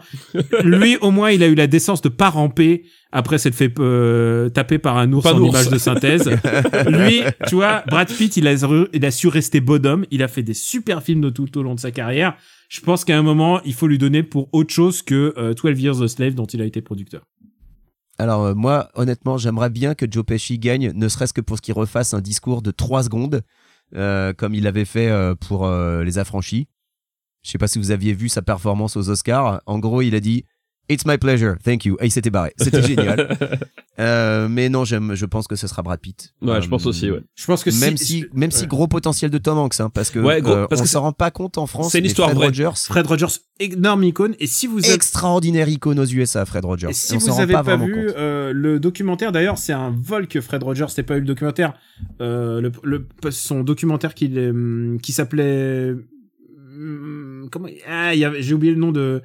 lui au moins il a eu la décence de pas ramper après s'être fait euh, taper par un ours Pas en image de synthèse. lui, tu vois, Brad Pitt, il a, il a su rester bonhomme. Il a fait des super films de tout au long de sa carrière. Je pense qu'à un moment, il faut lui donner pour autre chose que euh, 12 Years a Slave dont il a été producteur. Alors euh, moi, honnêtement, j'aimerais bien que Joe Pesci gagne, ne serait-ce que pour ce qu'il refasse un discours de 3 secondes, euh, comme il avait fait euh, pour euh, Les Affranchis. Je sais pas si vous aviez vu sa performance aux Oscars. En gros, il a dit It's my pleasure, thank you. Et il s'était barré. C'était génial. Euh, mais non, j'aime, je pense que ce sera Brad Pitt. Ouais, Euh, je pense aussi, ouais. Je pense que Même si, si, même si ouais. gros potentiel de Tom Hanks, hein, parce que, Ouais, gros, euh, parce on que s'en rend pas compte en France. c'est une histoire Fred vraie. Rogers, Fred Rogers, énorme icône. Et si vous êtes extraordinaire icône aux USA, Fred Rogers. Et si on vous rend avez pas, vu euh, le documentaire, d'ailleurs, c'est un vol que Fred Rogers n'ait pas eu le documentaire. Euh, le, le- son documentaire qui s'appelait comment ah, j'ai oublié le nom de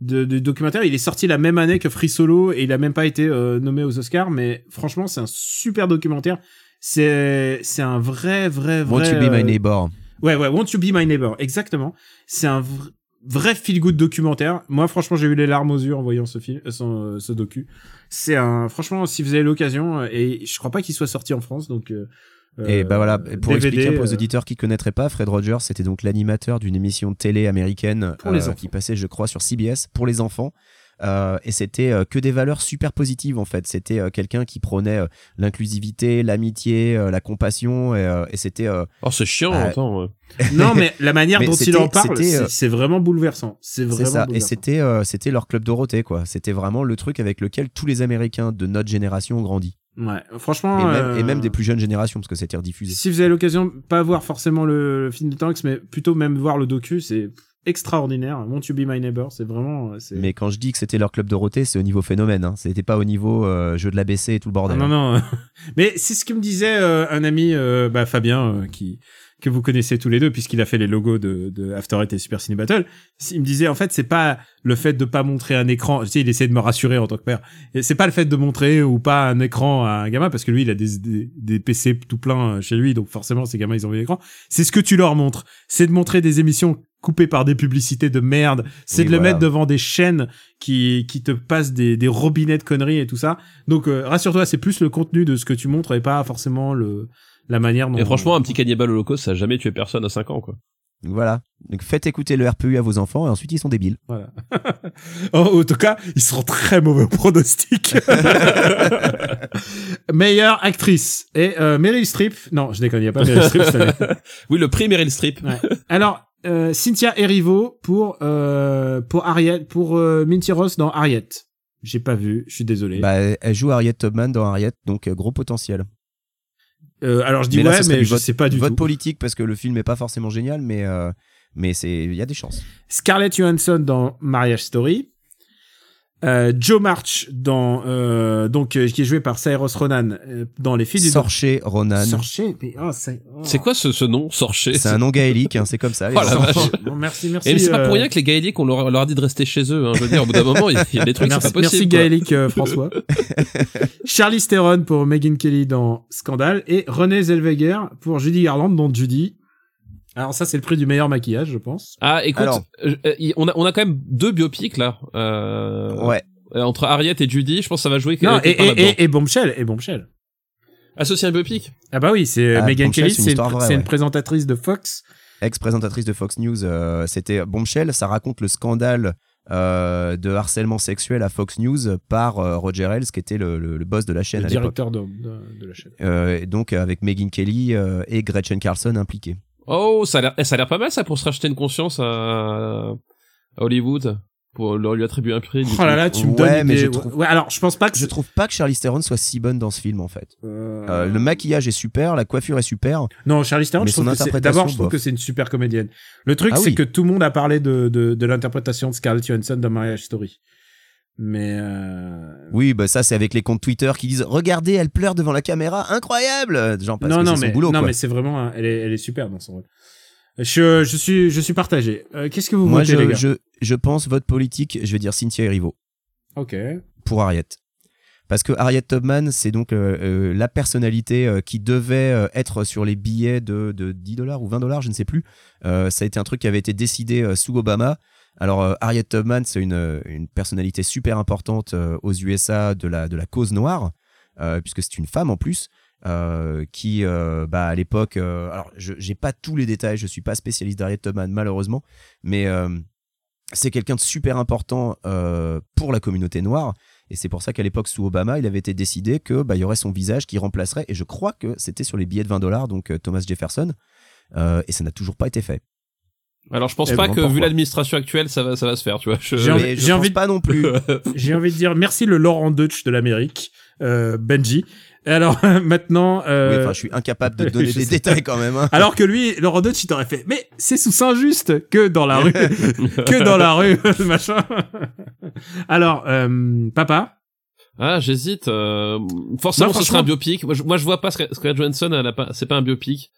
de, du documentaire. Il est sorti la même année que Free Solo et il a même pas été euh, nommé aux Oscars. Mais franchement, c'est un super documentaire. C'est c'est un vrai vrai vrai. Want you be my euh, neighbor. Ouais, ouais, Want You Be My Neighbor, exactement. C'est un vr- vrai feel-good documentaire. Moi, franchement, j'ai eu les larmes aux yeux en voyant ce film, euh, son, euh, ce docu. C'est un, franchement, si vous avez l'occasion, et je crois pas qu'il soit sorti en France, donc. Euh, Et euh, bah voilà, et pour DVD, expliquer pour les euh, auditeurs qui connaîtraient pas, Fred Rogers, c'était donc l'animateur d'une émission de télé américaine euh, Pour les enfants. qui passait, je crois, sur CBS pour les enfants. Euh, et c'était euh, que des valeurs super positives en fait. C'était euh, quelqu'un qui prônait euh, l'inclusivité, l'amitié, euh, la compassion, et, euh, et c'était euh, Oh, c'est chiant, Ah, attends. ouais. Non, mais la manière Mais dont il en parle, euh, c'est vraiment bouleversant. C'est c'est vraiment ça. Et c'était euh, c'était leur club Dorothée quoi. C'était vraiment le truc avec lequel tous les Américains de notre génération ont grandi. Ouais, franchement. Et même, et euh, même des plus jeunes générations parce que c'était rediffusé. Si vous avez l'occasion, pas voir forcément le, le film de Tanks, mais plutôt même voir le docu, c'est extraordinaire. Want You Be My Neighbor, c'est vraiment. c'est- Mais quand je dis que c'était leur club Dorothée, c'est au niveau phénomène. Hein. C'était pas au niveau euh, jeu de l'ABC et tout le Ah, bordel. non, non. Mais c'est ce que me disait euh, un ami, euh, bah, Fabien, euh, qui que vous connaissez tous les deux, puisqu'il a fait les logos de, de After Eight et Super Ciné Battle. Il me disait, en fait, c'est pas le fait de pas montrer un écran. Tu sais, il essaie de me rassurer en tant que père. Et c'est pas le fait de montrer ou pas un écran à un gamin, parce que lui, il a des, des, des PC tout plein euh, chez lui, donc forcément, ces gamins, ils ont vu l'écran. C'est ce que tu leur montres. C'est de montrer des émissions coupées par des publicités de merde. C'est Oui, de le voilà. mettre devant des chaînes qui, qui te passent des, des robinets de conneries et tout ça. Donc, euh, rassure-toi, c'est plus le contenu de ce que tu montres et pas forcément le, la manière dont. Et franchement, un petit cannibale holocauste, ça a jamais tué personne à 5 ans, quoi. Donc voilà. Donc faites écouter le RPU à vos enfants et ensuite ils sont débiles. Voilà. en, en tout cas, ils seront très mauvais au pronostic. Meilleure actrice. Et euh, Meryl Streep. Non, je déconne, il n'y a pas Meryl Streep cette année. Oui, le prix Meryl Streep. Ouais. Alors, euh, Cynthia Erivo pour, euh, pour Harriet, pour euh, Minty Ross dans Harriet. J'ai pas vu, je suis désolé. Bah, elle joue Harriet Tubman dans Harriet, donc euh, gros potentiel. Euh, alors je dis Mais là, ouais, mais je vote- sais pas du Vote tout. politique parce que le film est pas forcément génial, mais euh, mais c'est il y a des chances. Scarlett Johansson dans Marriage Story. Euh, Joe March dans euh, donc euh, qui est joué par Cyrus Ronan euh, dans les filles du Sorcher Ronan. Sorcher mais oh, c'est oh. C'est quoi ce, ce nom, Sorcher C'est un nom gaélique, hein, c'est comme ça. Oh la gens. vache. Bon, merci merci Et c'est pas euh, pour rien que les gaéliques, on leur, leur a dit de rester chez eux. Hein. Je veux dire, au bout d'un moment, il y a- il y a des trucs, c'est merci, pas possible. merci. Gaëlic euh, François Charlie Theron pour Megan Kelly dans Scandale et Renée Zellweger pour Judy Garland dans Judy alors ça c'est le prix du meilleur maquillage je pense Ah, écoute, Alors. euh, euh, on a, on a quand même deux biopics là. Euh, Ouais. entre Harriet et Judy, je pense que ça va jouer. non quelque et, et, et, et Bombshell et Bombshell Associé à un biopic ah bah oui c'est Ah, Megan Kelly c'est une présentatrice de Fox Ex-présentatrice de Fox News, euh, c'était Bombshell. Ça raconte le scandale euh, de harcèlement sexuel à Fox News par euh, Roger Ailes, qui était le, le- le boss de la chaîne le à directeur de, de, de la chaîne Euh, et donc avec Megan Kelly euh, et Gretchen Carlson impliqués. Oh, ça a l'air, eh, ça a l'air pas mal ça pour se racheter une conscience à, à Hollywood pour leur lui attribuer un prix. oh là là tu me Ouais, donnes mais une je trouve- ouais alors je pense pas que Je trouve pas que Charlize Theron soit si bonne dans ce film en fait. Euh, Euh, le maquillage est super, la coiffure est super. Non, Charlize Theron, Mais je trouve son que c'est- interprétation, d'abord, je trouve bof. que c'est une super comédienne. Le truc, Ah c'est oui. que tout le monde a parlé de, de, de l'interprétation de Scarlett Johansson dans Marriage Story. Mais euh... Oui, bah ça c'est avec les comptes Twitter qui disent regardez, elle pleure devant la caméra, incroyable. Genre parce non, que non, mais son boulot non, quoi. mais c'est vraiment, elle est, elle est super dans son rôle. Je, je suis, je suis partagé. Euh, Qu'est-ce que vous Moi votez, les je, gars? je je pense vote politique, je vais dire Cynthia Erivo Ok. pour Harriet. Parce que Harriet Tubman, c'est donc euh, la personnalité qui devait être sur les billets de, de 10 dollars ou 20 dollars, je ne sais plus. Ça a été un truc qui avait été décidé sous Obama. Alors euh, Harriet Tubman, c'est une, euh, personnalité super importante euh, aux USA de la, cause noire, puisque c'est une femme en plus. qui bah à l'époque alors je j'ai pas tous les détails je suis pas spécialiste d'Harriet Tubman malheureusement mais c'est quelqu'un de super important pour la communauté noire et c'est pour ça qu'à l'époque sous Obama il avait été décidé que bah y aurait son visage qui remplacerait et je crois que c'était sur les billets de 20 dollars donc Thomas Jefferson et ça n'a toujours pas été fait Alors je pense Eh pas ben, que vu l'administration actuelle, ça va, ça va se faire, tu vois. Je- J'ai envie- je pense envie de- pas non plus. J'ai envie de dire merci le Laurent Deutsch de l'Amérique, euh, Benji. Et alors maintenant, euh, Oui, enfin, je suis incapable de donner je des sais. détails quand même. hein. alors que lui, Laurent Deutsch, il t'aurait fait, mais c'est sous Saint-Just que dans la rue, que dans la rue, machin. Alors, euh, papa, Ah, j'hésite. euh, Forcément, Non, ce serait un biopic. Moi, je, moi, je vois pas Scar- Scarlett Johansson. Elle a pas. C'est pas un biopic.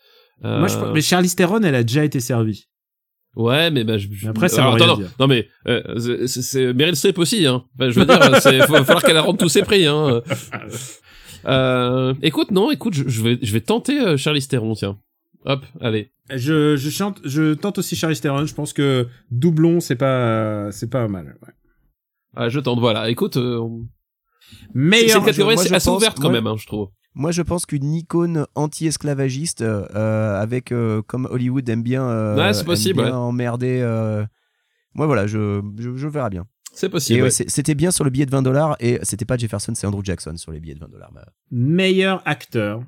Euh, moi, je, mais Charlize Theron, elle a déjà été servie. Ouais, mais bah, je, je- Mais après, ça Alors, veut rien attends, non, dire. non, mais euh, c'est- c'est Meryl Streep aussi, hein. Enfin, je veux dire, c'est faut, va falloir qu'elle rende tous ses prix, hein. Euh, écoute, non, écoute, je, je vais, je vais tenter euh, Charlize Theron, tiens. Hop, allez. Je, je chante, je tente aussi Charlize Theron. Je pense que doublon, c'est pas, c'est pas mal. ouais. Ah, je tente, voilà. Écoute, euh, c'est Meilleur. une catégorie moi, assez pense- ouverte quand moi- même, hein, je trouve. Moi, je pense qu'une icône anti-esclavagiste, euh, avec euh, comme Hollywood aime bien, euh, Ouais, c'est aime possible, bien ouais. emmerder. euh, Moi, voilà, je, je, je verrai bien. C'est possible. ouais, ouais. c'est- c'était bien sur le billet de 20 dollars et c'était pas Jefferson, c'est Andrew Jackson sur les billets de 20 dollars. Meilleur acteur.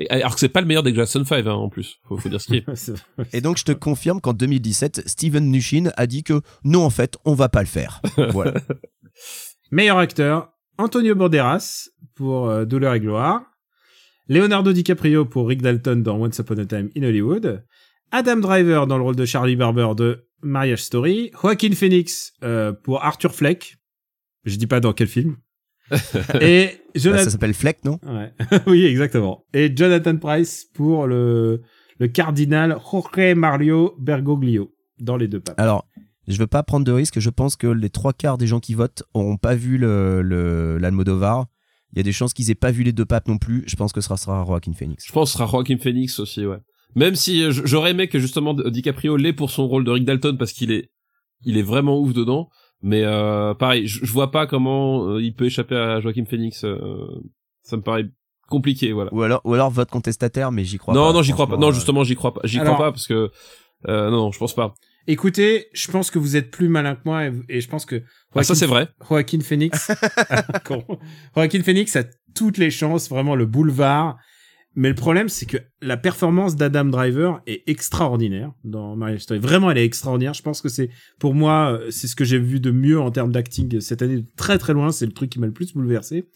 Et- alors que c'est pas le meilleur des Jackson 5, hein, en plus. Faut, faut dire ce qui est. Et donc, je te confirme qu'en 2017, Steven Nushin a dit que non, en fait, on va pas le faire. voilà. Meilleur acteur, Antonio Banderas pour euh, Douleur et Gloire. Leonardo DiCaprio pour Rick Dalton dans Once Upon a Time in Hollywood. Adam Driver dans le rôle de Charlie Barber de Marriage Story. Joaquin Phoenix euh, pour Arthur Fleck. Je dis pas dans quel film. Et Bah, Jonathan... ça s'appelle Fleck, non? Ouais. oui, exactement. Et Jonathan Price pour le, le cardinal Jorge Mario Bergoglio dans les deux papes. Alors, je veux pas prendre de risque. Je pense que les trois quarts des gens qui votent auront pas vu le, le, l'Almodovar. Il y a des chances qu'ils aient pas vu les deux papes non plus. Je pense que ce sera, sera Joaquin Phoenix. Je pense que ce sera Joaquin Phoenix aussi, ouais. Même si euh, j'aurais aimé que justement DiCaprio l'ait pour son rôle de Rick Dalton parce qu'il est, il est vraiment ouf dedans. Mais euh, pareil, je, je vois pas comment euh, il peut échapper à Joaquin Phoenix. euh, ça me paraît compliqué, voilà. Ou alors, ou alors vote contestataire, mais j'y crois pas. non, non, j'y crois pas. Non, euh, justement, j'y crois pas. J'y crois pas parce que euh, non, non, je pense pas. Écoutez, je pense que vous êtes plus malin que moi et, et je pense que Ah, ça c'est vrai. Joaquin Phoenix, Con. Joaquin Phoenix a toutes les chances, vraiment le boulevard. Mais le problème, c'est que la performance d'Adam Driver est extraordinaire dans Marriage Story. Vraiment, elle est extraordinaire. Je pense que c'est, pour moi, euh, c'est ce que j'ai vu de mieux en termes d'acting cette année, de très très loin. C'est le truc qui m'a le plus bouleversé.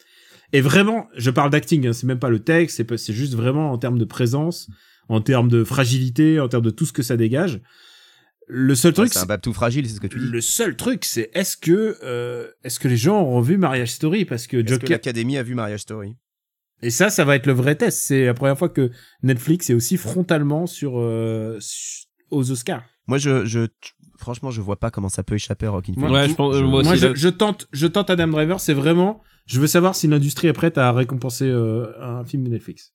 Et vraiment, je parle d'acting, hein, c'est même pas le texte, c'est pas- c'est juste vraiment en termes de présence, en termes de fragilité, en termes de tout ce que ça dégage. Le seul ouais, truc, c'est un tout fragile, c'est ce que tu dis. le seul truc, c'est est-ce que euh, est-ce que les gens auront vu Marriage Story? Parce que Est-ce que Joker l'Académie a vu Marriage Story? Et ça, ça va être le vrai test. C'est la première fois que Netflix est aussi frontalement sur euh, aux Oscars. Moi, je, je, franchement, je vois pas comment ça peut échapper à Joaquin Moi, Phoenix. Ouais, je pense. euh, moi Moi, aussi, je, je tente, je tente Adam Driver. C'est vraiment, je veux savoir si l'industrie est prête à récompenser euh, un film de Netflix.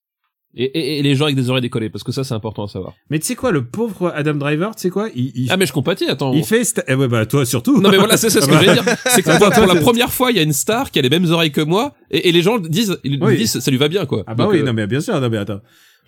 Et, et, et les gens avec des oreilles décollées parce que ça c'est important à savoir. Mais tu sais quoi, le pauvre Adam Driver, tu sais quoi, il, il, Ah mais je compatis. Attends. il fait, eh ouais bah toi surtout. Non mais voilà, c'est c'est ce que je vais dire. C'est que Attends, pour, la première fois, il y a une star qui a les mêmes oreilles que moi, et, et les gens disent, ils Oui. disent, ça lui va bien quoi. Ah bah Donc, oui, euh, non mais bien sûr, non mais attends.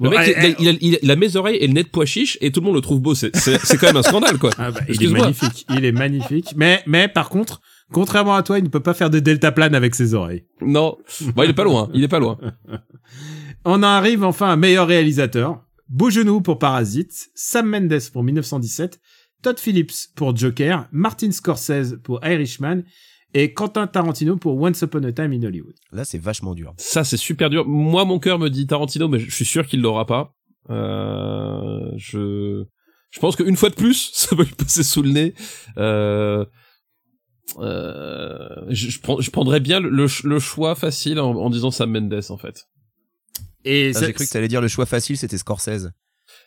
Le mec, eh, il, a, il, a, il a- il a mes oreilles et le nez de pois chiche, et tout le monde le trouve beau. C'est quand même un scandale quoi. Ah bah, il est magnifique, il est magnifique. Mais, mais par contre, contrairement à toi, il ne peut pas faire de deltaplane avec ses oreilles. Non, bon, il est pas loin. Il est pas loin. On en arrive enfin à meilleur réalisateur. Beau genou pour Parasite, Sam Mendes pour 1917, Todd Phillips pour Joker, Martin Scorsese pour Irishman et Quentin Tarantino pour Once Upon a Time in Hollywood. Là, c'est vachement dur. Ça c'est super dur. Moi, mon cœur me dit Tarantino, mais je suis sûr qu'il l'aura pas. Euh, je je pense qu'une fois de plus, ça va lui passer sous le nez. Euh, euh, je, je, prends- je prendrais bien le, le choix facile en, en disant Sam Mendes en fait. Et Ah, ça- J'ai cru que t'allais dire le choix facile, c'était Scorsese.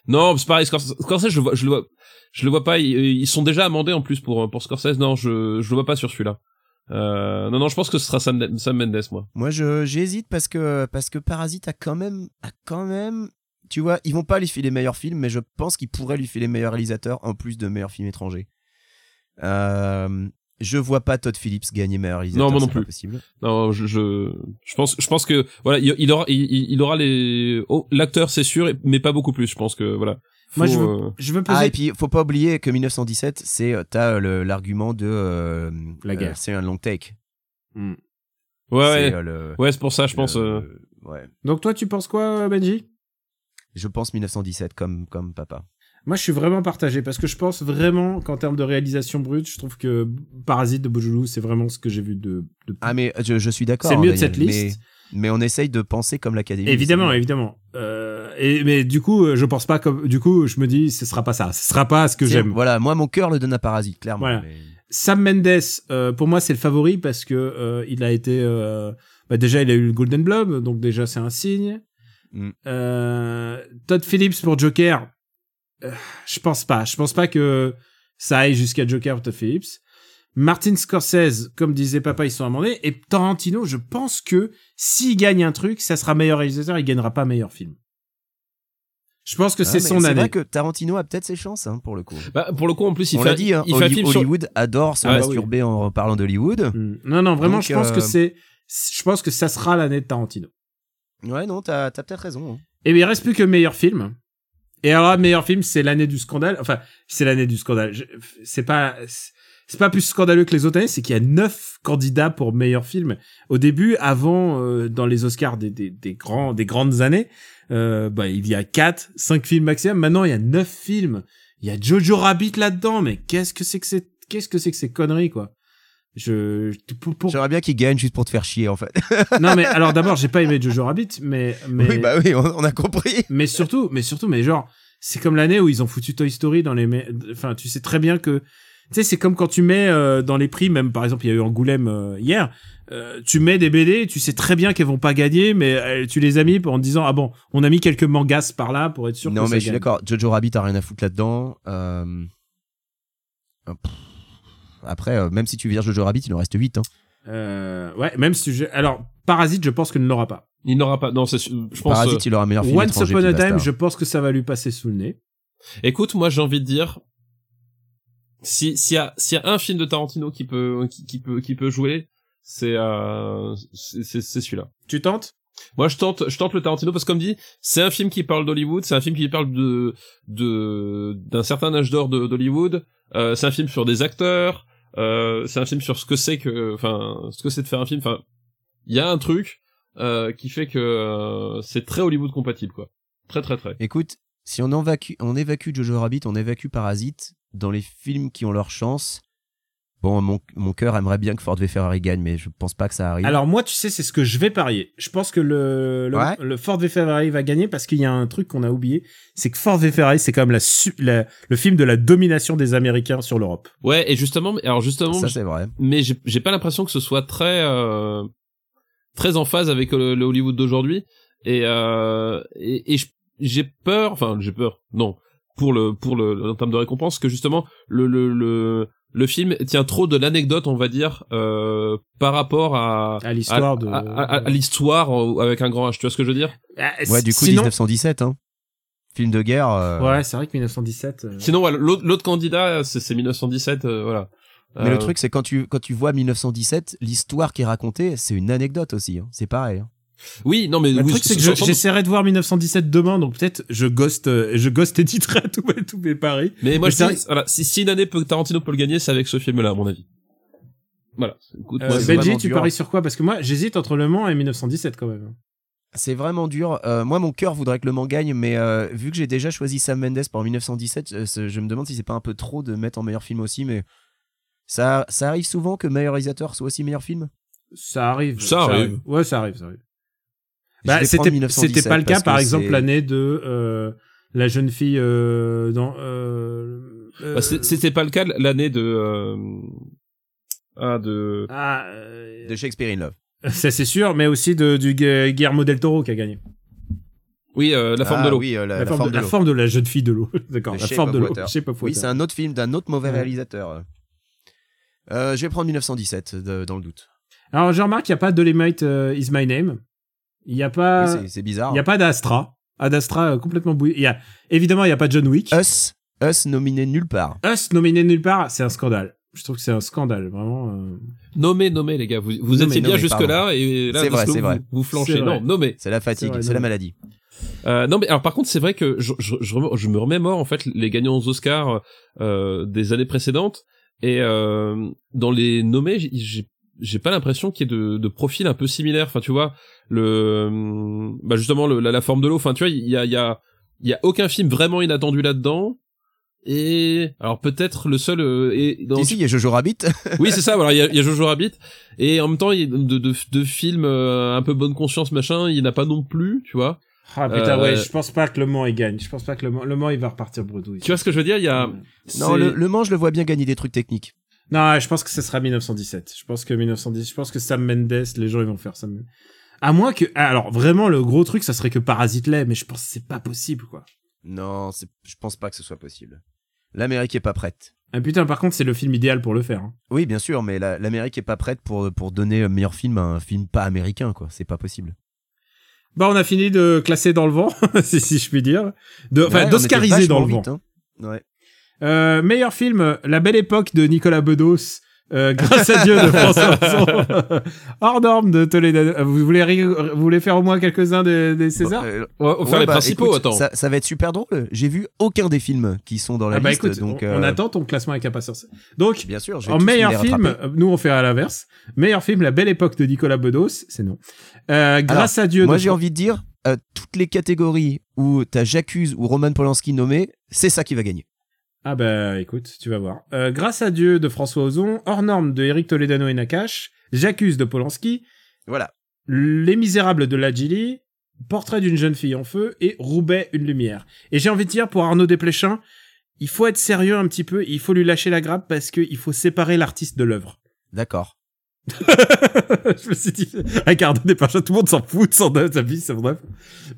Non, c'est pareil. Scorsese, Scorsese, je le vois, je le vois, je le vois pas. Ils, ils sont déjà amendés en plus pour pour Scorsese. Non, je je le vois pas sur celui-là. Euh, non, non, je pense que ce sera Sam, Sam Mendes, moi. Moi, je, j'hésite parce que, parce que Parasite a quand même, a quand même, tu vois, ils vont pas lui filer meilleurs films, mais je pense qu'ils pourraient lui filer meilleur réalisateur en plus de meilleurs films étrangers. Euh, je vois pas Todd Phillips gagner meilleur réalisateur. Non, moi non plus. possible. Non, je, je, je pense, je pense que voilà, il, il aura, il, il aura les, oh, l'acteur c'est sûr, mais pas beaucoup plus. Je pense que voilà. Moi, je veux- euh, je veux poser... Ah, et puis, faut pas oublier que 1917, c'est, euh, t'as le- l'argument de, euh, La euh, guerre. c'est un long take. Hmm. Ouais, C'est, ouais, euh, le- ouais, c'est pour ça, je pense. le- euh, ouais. Donc toi, tu penses quoi, Benji? Je pense 1917 comme, comme papa. Moi, je suis vraiment partagé parce que je pense vraiment qu'en termes de réalisation brute, je trouve que Parasite de Bojulu, c'est vraiment ce que j'ai vu de. de... Ah, mais je, je suis d'accord. c'est mieux de cette liste. Mais, on essaye de penser comme l'Académie. Évidemment, évidemment. Euh, et mais du coup, euh, je pense pas comme. Du coup, je me dis, ce sera pas ça. Ce sera pas ce que j'aime. Voilà, moi, mon cœur le donne à Parasite, clairement. Voilà. mais- Sam Mendes, euh, pour moi, c'est le favori parce que euh, il a été. euh, bah déjà, il a eu le Golden Globe, donc déjà, c'est un signe. Mm. Euh, Todd Phillips pour Joker, euh, je pense pas. Je pense pas que ça aille jusqu'à Joker pour Todd Phillips. Martin Scorsese, comme disait Papa, ils sont amendés. Et Tarantino, je pense que s'il gagne un truc, ça sera meilleur réalisateur, il gagnera pas meilleur film. Je pense que Ah, c'est son C'est année. vrai que Tarantino a peut-être ses chances, hein, pour le coup. Bah, pour le coup, en plus, il on fait, l'a dit, hein, il fait un Holly- film sur- Hollywood adore se Ah, bah oui. masturber en parlant d'Hollywood. Mm. Non, non, vraiment, Donc, je pense euh, que c'est, je pense que ça sera l'année de Tarantino. Ouais, non, t'as t'as peut-être raison. hein. Et bien, il reste plus que meilleur film. Et alors meilleur film, c'est l'année du scandale. Enfin, c'est l'année du scandale. C'est pas, c'est pas plus scandaleux que les autres années, c'est qu'il y a neuf candidats pour meilleur film. Au début, avant, euh, dans les Oscars des, des, des grands, des grandes années, euh, bah, il y a quatre, cinq films maximum. Maintenant, il y a neuf films. Il y a Jojo Rabbit là-dedans, mais qu'est-ce que c'est que c'est, qu'est-ce que c'est que ces conneries, quoi? Je, pour, pour- J'aimerais bien qu'il gagne juste pour te faire chier, en fait. non, mais alors d'abord, j'ai pas aimé Jojo Rabbit, mais, mais, Oui, bah oui, on, on a compris. mais surtout, mais surtout, mais genre, c'est comme l'année où ils ont foutu Toy Story dans les, enfin, tu sais très bien que, tu sais, c'est comme quand tu mets euh, dans les prix, même par exemple, il y a eu Angoulême euh, hier, euh, tu mets des BD, tu sais très bien qu'elles vont pas gagner, mais tu les as mis en disant ah bon, on a mis quelques mangas par là pour être sûr. Non, que ça mais je suis d'accord. Jojo Rabbit a rien à foutre là-dedans. Euh... euh, pff. Après, euh, même si tu vires Jojo Rabbit, il en reste 8. Hein. Euh, ouais, même si je... alors Parasite, je pense qu'il ne l'aura pas. Il n'aura pas. Non, c'est. sûr, Je pense. Parasite, euh, il aura meilleur film Once Upon a. Time, je pense que ça va lui passer sous le nez. Écoute, moi, j'ai envie de dire, si s'il y a s'il y a un film de Tarantino qui peut qui, qui peut qui peut jouer, c'est euh, c'est celui-là. Tu tentes? Moi, je tente, je tente le Tarantino parce que comme dit, c'est un film qui parle d'Hollywood, c'est un film qui parle de de d'un certain âge d'or d'Hollywood. Euh, c'est un film sur des acteurs. Euh, c'est un film sur ce que c'est que, enfin, ce que c'est de faire un film. Enfin, il y a un truc euh, qui fait que euh, c'est très Hollywood compatible, quoi. Très, très, très. Écoute, si on évacue, on évacue Jojo Rabbit, on évacue Parasite, dans les films qui ont leur chance, bon, mon, mon cœur aimerait bien que Ford v Ferrari gagne, mais je pense pas que ça arrive. Alors moi, tu sais, c'est ce que je vais parier. Je pense que le le, Ouais. le Ford v Ferrari va gagner parce qu'il y a un truc qu'on a oublié, c'est que Ford v Ferrari, c'est quand même la, su- la- le film de la domination des Américains sur l'Europe. Ouais, et justement, alors justement, ça, c'est vrai. mais j'ai j'ai pas l'impression que ce soit très euh, très en phase avec le, le Hollywood d'aujourd'hui et euh, et, et j'ai peur enfin j'ai peur non pour le pour le en termes de récompense que justement le le le le film tient trop de l'anecdote on va dire euh, par rapport à À l'histoire à, de. à, à- à l'histoire avec un grand H tu vois ce que je veux dire? Ah, Ouais, du coup, sinon, 1917, hein. Film de guerre. euh, Ouais, c'est vrai que 1917. euh, sinon l'autre candidat c'est c'est 1917 euh, voilà Mais Euh, le truc, c'est quand tu, quand tu vois 1917, l'histoire qui est racontée, c'est une anecdote aussi. hein. C'est pareil. hein. Oui non mais Le oui, truc, c'est que je- j'essaierai de voir 1917 demain, donc peut-être je ghost, euh, je ghost éditerai à tous mes, tous mes paris. mais moi Mais je c'est dis, voilà si, si une année peut, Tarantino peut le gagner c'est avec ce film là à mon avis voilà écoute Euh, moi, Benji, vraiment tu dur. paries sur quoi? Parce que moi, j'hésite entre Le Mans et 1917 quand même. C'est vraiment dur. Euh, moi, mon cœur voudrait que Le Mans gagne, mais euh, vu que j'ai déjà choisi Sam Mendes pour 1917, euh, c'est- je me demande si c'est pas un peu trop de mettre en meilleur film aussi, mais ça, ça arrive souvent que meilleur réalisateur soit aussi meilleur film? Ça arrive. Ça arrive. Ouais, ça arrive, ça arrive. Bah, c'était prendre 1917 c'était pas le cas par exemple l'année de euh, la jeune fille euh, dans euh, euh, Bah, c'était pas le cas l'année de euh, ah de ah, euh, de Shakespeare in Love. ça c'est sûr mais aussi de du Gu- Guillermo del Toro qui a gagné oui euh, la forme Ah de l'eau Oui, euh, la, la, la forme, forme de, de la forme de la jeune fille de l'eau d'accord la Shape forme of de l'eau Oui, c'est un autre film d'un autre mauvais Ouais. réalisateur. Euh, je vais prendre 1917 de- dans le doute. alors je remarque qu'il y a pas Dolemite is my name il y a pas c'est- c'est bizarre. il y a pas d'Astra Ad Astra euh, complètement bouillé il y a évidemment il y a pas John Wick Us, Us nominé nulle part. Us nominé nulle part c'est un scandale je trouve que c'est un scandale vraiment euh. nommé nommé les gars vous vous Nommé, étiez bien nommé, jusque là et là C'est d'un vrai, coup, c'est vous, vrai. vous flanchez vrai. non nommé C'est la fatigue, c'est la maladie. euh, non mais alors par contre c'est vrai que je, je, je, je me remémore en fait les gagnants aux Oscars euh, des années précédentes et euh, dans les nommés j'ai- j'ai pas l'impression qu'il y ait de, de profils un peu similaires enfin tu vois le bah justement le, la, la forme de l'eau enfin tu vois il y a il y a il y a aucun film vraiment inattendu là-dedans Et alors peut-être le seul euh, et dans Ici, il y a Jojo Rabbit. oui c'est ça voilà il y a, il y a Jojo Rabbit et en même temps il y a de, de, de films euh, un peu bonne conscience machin il n'y en a pas non plus tu vois Ah putain, Euh, ouais, je pense pas que Le Mans il gagne. Je pense pas que Le Mans, le Mans il va repartir bredouille. tu vois ce que je veux dire il y a non, le, le Mans, je le vois bien gagner des trucs techniques. Non, je pense que ce sera 1917. Je pense que 1910, je pense que Sam Mendes, les gens ils vont faire ça. À moins que, ah, alors vraiment le gros truc, ça serait que Parasite l'ait, mais je pense que c'est pas possible quoi. Non, je pense pas que ce soit possible. L'Amérique est pas prête. Ah putain, par contre c'est le film idéal pour le faire. hein. Oui, bien sûr, mais la- l'Amérique est pas prête pour, pour donner un meilleur film à un film pas américain, quoi. C'est pas possible. Bah on a fini de classer dans le vent, si, si je puis dire, de, enfin Ouais, d'oscariser dans le vent. hein. Ouais. Euh, meilleur film, La Belle Époque de Nicolas Bedos. Euh, grâce à Dieu de François Ozon. Hors norme de Toledano. Euh, Vous voulez, vous voulez faire au moins quelques-uns des, des Césars Euh, on va faire ouais, les bah, principaux écoute, attends Ça, ça va être super drôle. J'ai vu aucun des films qui sont dans la Ah bah liste, écoute, donc on, euh, on attend ton classement avec impatience. Donc, bien sûr. En meilleur film, rattraper. euh, nous on fait à l'inverse. Meilleur film, La Belle Époque de Nicolas Bedos, c'est non. Euh, grâce à Dieu. Moi, j'ai envie de dire, euh, toutes les catégories où t'as J'accuse ou Roman Polanski nommé, c'est ça qui va gagner. Ah bah écoute, tu vas voir. Euh, grâce à Dieu de François Ozon, Hors norme de Eric Toledano et Nakash, J'accuse de Polanski, Voilà. Les Misérables de Lajili, Portrait d'une jeune fille en feu et Roubaix une lumière. Et j'ai envie de dire pour Arnaud Desplechin, il faut être sérieux un petit peu, il faut lui lâcher la grappe parce qu'il faut séparer l'artiste de l'œuvre. D'accord. je me suis dit, avec Arnaud Desplechin, tout le monde s'en fout de son œuvre, sa vie, c'est bref.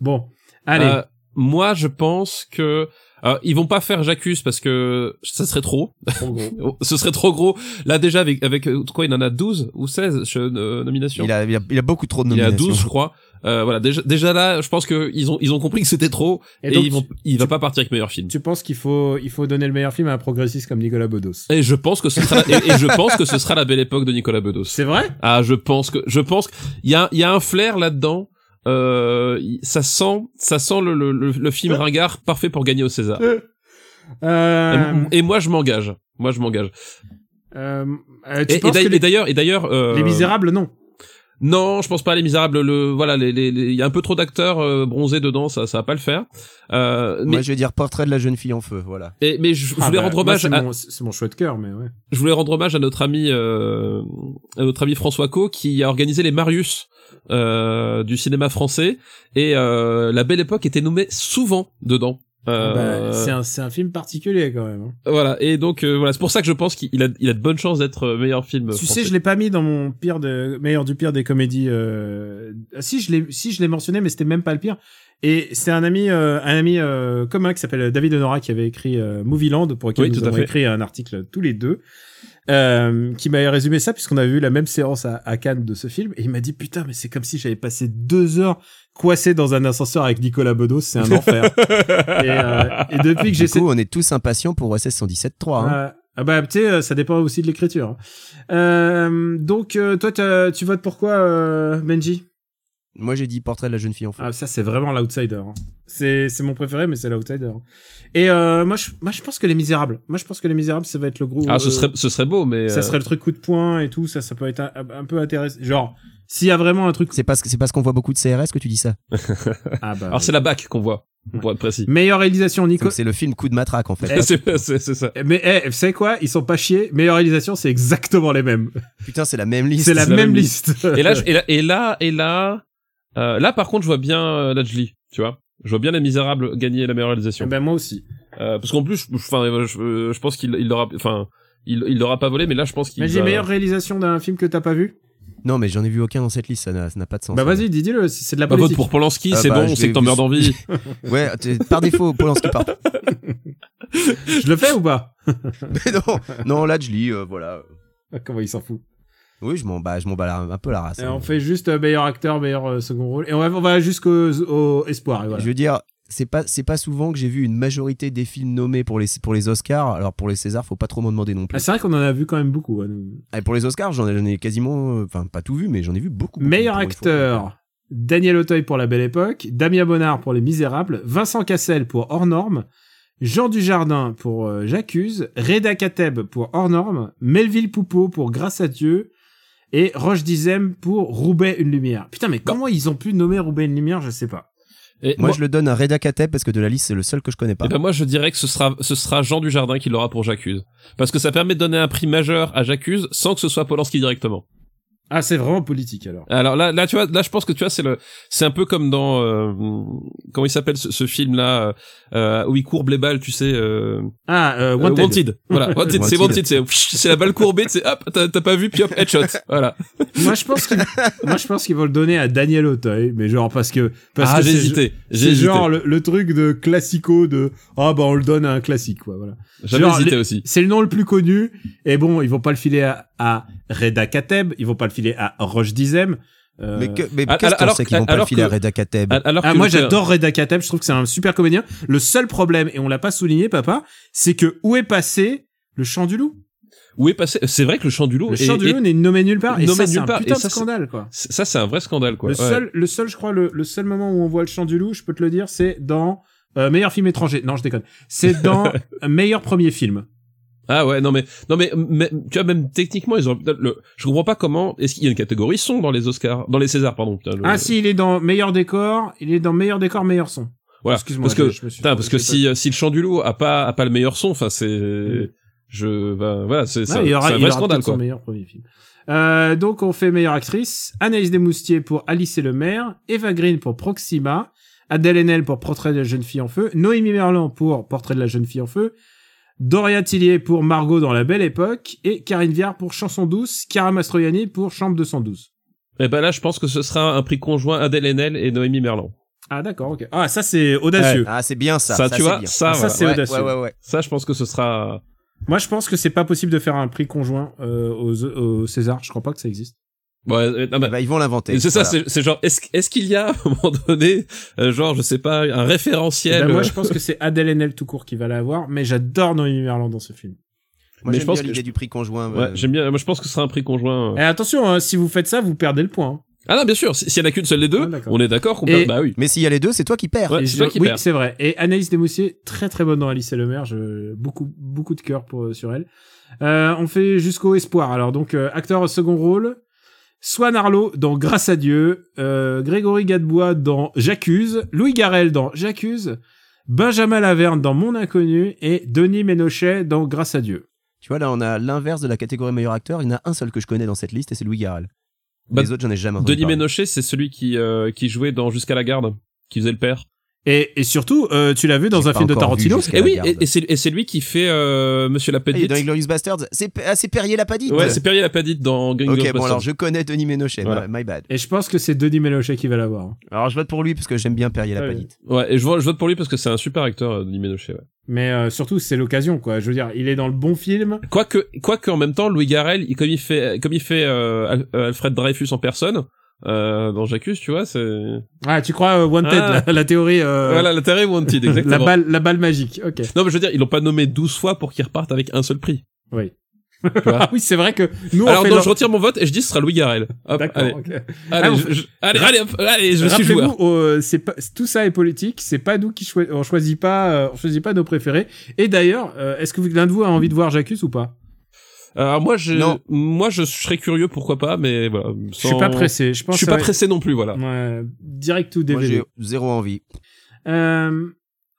Bon, allez. Euh, moi je pense que euh, ils vont pas faire J'accuse parce que ça serait trop. Ce serait trop gros. Là déjà avec avec euh, quoi il en a 12 ou 16 che- euh, nominations. Il a, il, a, il a beaucoup trop de Il y a nominations. 12 je crois. Euh, voilà déjà déjà là je pense que ils ont ils ont compris que c'était trop Et et, donc, ils vont il va pas partir avec meilleur film. Tu penses qu'il faut, il faut donner le meilleur film à un progressiste comme Nicolas Bedos? Et je pense que ce sera la, et, et je pense que ce sera la belle époque de Nicolas Bedos. C'est vrai? Ah, je pense que je pense qu'il y a il y a un flair là-dedans. Euh, ça sent ça sent le, le, le, le film ringard parfait pour gagner au César. euh, Et moi je m'engage. Moi je m'engage. euh, euh, Et, d'ailleurs- les, et d'ailleurs euh, les Misérables, non Non, je pense pas à les Misérables. Le voilà, les les les- il y a un peu trop d'acteurs euh, bronzés dedans, ça ça va pas le faire. Euh, mais Moi, je vais dire Portrait de la jeune fille en feu, voilà. et- mais je, je Ah voulais bah, rendre hommage c'est à, mon, c'est mon choix de cœur, mais ouais. je voulais rendre hommage à notre ami euh, à notre ami François Co qui a organisé les Marius euh, du cinéma français et euh, la Belle Époque était nommée souvent dedans. Euh, Bah, c'est un, un film particulier quand même. hein. Voilà et donc euh, voilà c'est pour ça que je pense qu'il a il a de bonnes chances d'être euh, meilleur film. Tu français. sais, je l'ai pas mis dans mon pire de meilleur du pire des comédies. Euh... ah, Si je l'ai, si je l'ai mentionné, mais c'était même pas le pire. Et c'est un ami, euh, un ami euh, commun qui s'appelle David Honora qui avait écrit euh, Movieland pour lequel Oui, nous avons écrit un article tous les deux. Euh, qui m'avait résumé ça puisqu'on avait vu la même séance à, à Cannes de ce film et il m'a dit putain mais c'est comme si j'avais passé deux heures coincé dans un ascenseur avec Nicolas Bedos c'est un enfer et, euh, et depuis que Du j'essaie coup, on est tous impatients pour OSS 117.3. Hein. ah, ah bah tu sais, euh, ça dépend aussi de l'écriture. Euh, donc euh, toi tu votes pour quoi, euh, Benji? Moi, j'ai dit Portrait de la jeune fille en feu. Ah ça c'est vraiment l'outsider. hein. C'est c'est mon préféré, mais c'est l'outsider. Et euh, moi je moi je pense que les Misérables. Moi je pense que les Misérables ça va être le gros. Ah ce euh, serait ce serait beau mais ça euh, serait le truc coup de poing et tout. Ça ça peut être un, un peu intéressant. Genre s'il y a vraiment un truc. C'est parce que c'est parce qu'on voit beaucoup de CRS que tu dis ça. Ah bah. alors c'est la bac qu'on voit pour être précis. Meilleure réalisation Nico. C'est le film Coup de matraque en fait. c'est c'est c'est ça. Mais eh, vous savez quoi? Ils sont pas chiés. Meilleure réalisation, c'est exactement les mêmes. Putain, c'est la même liste. C'est la, la même même liste. Et là, je- et là, et là, et là, euh, là, par contre, je vois bien euh, Lajli, tu vois. Je vois bien Les Misérables gagner la meilleure réalisation. Eh ben moi aussi. Euh, parce qu'en plus, je- enfin, je, je, pense qu'il il l'aura, enfin, il, il l'aura pas volé, mais là, je pense qu'il. Mais j'ai va- meilleure réalisation d'un film que t'as pas vu? Non, mais j'en ai vu aucun dans cette liste, ça n'a ça n'a pas de sens. Bah vas-y, dis-le, c'est de la Bah, vote politique. pour Polanski, Ah c'est bah, bon, on sait que t'en meurs d'envie. Ouais, par défaut, Polanski part. Je le fais ou pas? Mais non, non, là, je lis, euh, voilà. Ah, Comment il s'en fout? Oui, je m'en bats, je m'en bats un peu la race. Et hein. On fait juste euh, meilleur acteur, meilleur euh, second rôle. Et on va, on va jusqu'au au espoir. Et voilà. Je veux dire, c'est pas, c'est pas souvent que j'ai vu une majorité des films nommés pour les, pour les Oscars. Alors pour les Césars, faut pas trop m'en demander non Ah, plus. c'est vrai qu'on en a vu quand même beaucoup. hein. Et pour les Oscars, j'en ai, j'en ai quasiment, enfin pas tout vu, mais j'en ai vu beaucoup. beaucoup, Meilleur acteur. Daniel Auteuil pour La Belle Époque, Damien Bonnard pour Les Misérables, Vincent Cassel pour Hors Norme, Jean Dujardin pour euh, J'accuse, Reda Kateb pour Hors Norme, Melville Poupeau pour Grâce à Dieu et Roche Dizem pour Roubaix une lumière. Putain, mais comment ils ont pu nommer Roubaix une lumière, je sais pas. Et Moi, je le donne à Reda Kateb parce que de la liste, c'est le seul que je connais pas. Eh ben moi je dirais que ce sera ce sera Jean Dujardin qui l'aura pour J'accuse parce que ça permet de donner un prix majeur à J'accuse sans que ce soit Polanski directement. Ah, c'est vraiment politique alors. Alors là là tu vois là je pense que tu vois c'est le c'est un peu comme dans euh, comment il s'appelle ce, ce film là euh, où il courbe les balles tu sais euh, Ah, euh, euh, Wanted. Wanted. Voilà Wanted c'est Wanted. C'est c'est la balle courbée c'est hop t'as pas vu puis hop headshot voilà. Moi, je pense qu'ils, moi, je pense qu'ils vont le donner à Daniel Auteuil, mais genre parce que, parce ah que j'ai c'est- hésité j'ai C'est hésité genre le, le truc de classico de ah bah on le donne à un classique quoi voilà. j'avais hésité aussi. C'est le nom le plus connu et bon ils vont pas le filer à, à Reda Kateb, ils vont pas le filer à Roche Dizem. Euh, Mais, que, mais alors- qu'est-ce qu'on sait que- qu'ils vont pas le filer que- à Reda Kateb Alors Ah, moi j'adore Reda Kateb, je trouve que c'est un super comédien. Le seul problème et on l'a pas souligné papa, c'est que où est passé le chant du loup? Où est passé C'est vrai que le chant du loup Le est- chant du loup n'est nommé nulle part et nommé ça c'est nulle un part, putain et de scandale quoi. ça c'est un vrai scandale quoi. Le Ouais. seul, le seul, je crois, le, le seul moment où on voit le chant du loup, je peux te le dire, c'est dans euh, meilleur film étranger. Non, je déconne. C'est dans meilleur premier film. Ah ouais, non mais non mais, mais tu vois même techniquement ils ont le je comprends pas comment est-ce qu'il y a une catégorie son dans les Oscars dans les Césars pardon. putain, le- Ah si, il est dans meilleur décor, il est dans meilleur décor, meilleur son. Voilà, Excuse-moi, parce que je- je me suis- parce que si euh, si le chant du loup a pas a pas le meilleur son, enfin c'est Mm. je ben, voilà, c'est c'est un vrai scandale son quoi. meilleur premier film. Euh, donc on fait meilleure actrice, Anaïs Desmoustiers pour Alice et le maire, Eva Green pour Proxima, Adèle Haenel pour Portrait de la jeune fille en feu, Noémie Merlan pour Portrait de la jeune fille en feu, Doria Tillier pour Margot dans la belle époque et Karine Viard pour Chanson douce, Chiara Mastroianni pour Chambre 212. Et ben là, je pense que ce sera un prix conjoint Adèle Haenel et Noémie Merlan. Ah d'accord, ok. Ah ça c'est audacieux. Ah, c'est bien ça. Ça, tu vois, bien. ça, Ah, ça, c'est ouais, audacieux. ouais, ouais, ouais. ça, je pense que ce sera. Moi je pense que c'est pas possible de faire un prix conjoint euh, aux César. Je crois pas que ça existe. Ouais, euh, non, mais- Bah, ils vont l'inventer. c'est ça, Voilà. c'est c'est genre, est-ce est-ce qu'il y a à un moment donné, euh, genre, je sais pas, un référentiel Ben, moi euh, je pense que c'est Adèle Haenel tout court qui va l'avoir, mais j'adore Noémie Merlan dans ce film. Moi, mais j'aime je pense bien que l'idée je- du prix conjoint. Ouais, euh, j'aime bien. Moi, je pense que ce sera un prix conjoint. euh. Et attention, hein, si vous faites ça, vous perdez le point. hein. Ah non, bien sûr. si- S'il y en a qu'une seule des deux, Ah, on est d'accord qu'on Et- perd. Bah oui. Mais s'il y a les deux, c'est toi qui perds. Ouais, c'est je- toi qui oui, perds. c'est vrai. Et Anaïs Desmoustiers, très très bonne dans Alice et le maire. Je, beaucoup, beaucoup de cœur pour, sur elle. Euh, on fait jusqu'au espoir. Alors donc, euh, acteur au second rôle. Swan Arlo dans Grâce à Dieu. Euh, Grégory Gadebois dans J'accuse. Louis Garrel dans J'accuse. Benjamin Laverne dans Mon Inconnu. Et Denis Ménochet dans Grâce à Dieu. Tu vois, là, on a l'inverse de la catégorie meilleur acteur. Il y en a un seul que je connais dans cette liste et c'est Louis Garrel. Bah, les autres, j'en ai jamais entendu. Denis parler. Ménochet, c'est celui qui euh, qui jouait dans Jusqu'à la garde, qui faisait le père. Et, et surtout, euh, tu l'as vu dans un film de Tarantino. Et oui, et, et c'est et c'est lui qui fait euh, Monsieur la Ah, dans Inglorious Bastards. C'est ah, c'est Perrier la Padite. Ouais, c'est Perrier la Padite dans Gang Ok, bon alors je connais Denis Ménochet. Voilà. My bad. Et je pense que c'est Denis Ménochet qui va l'avoir. Alors je vote pour lui parce que j'aime bien Perrier la Ouais. Padite. Ouais, et je vote, je vote pour lui parce que c'est un super acteur, euh, Denis Ménochet. Ouais. Mais euh, surtout, c'est l'occasion, quoi. Je veux dire, il est dans le bon film. Quoique, quoique en même temps, Louis Garrel, il, comme il fait, comme il fait euh, euh, Alfred Dreyfus en personne euh, dans J'accuse, tu vois, c'est Ah, tu crois euh, Wanted, Ah. la, la théorie, euh, voilà l'intérêt Wanted, la exactement. balle, la balle magique. Ok. Non, mais je veux dire, ils l'ont pas nommé 12 fois pour qu'il reparte avec un seul prix. Oui. ah oui, c'est vrai que nous, Alors on fait non, dans- je retire mon vote et je dis ce sera Louis Garrel. D'accord. allez, ok. allez, Ah, je- je- allez, allez, hop, allez, je suis joueur. euh, c'est pas tout ça est politique. C'est pas nous qui choi- on choisit pas, euh, on choisit pas nos préférés. Et d'ailleurs, euh, est-ce que l'un de vous a envie de voir Jacques ou pas? Alors moi, je, Non. moi, je serais curieux, pourquoi pas, mais voilà. Je suis pas pressé. Je pense. Je suis pas pressé non plus, voilà. Ouais, direct ou Moi DVD. j'ai zéro envie. Euh,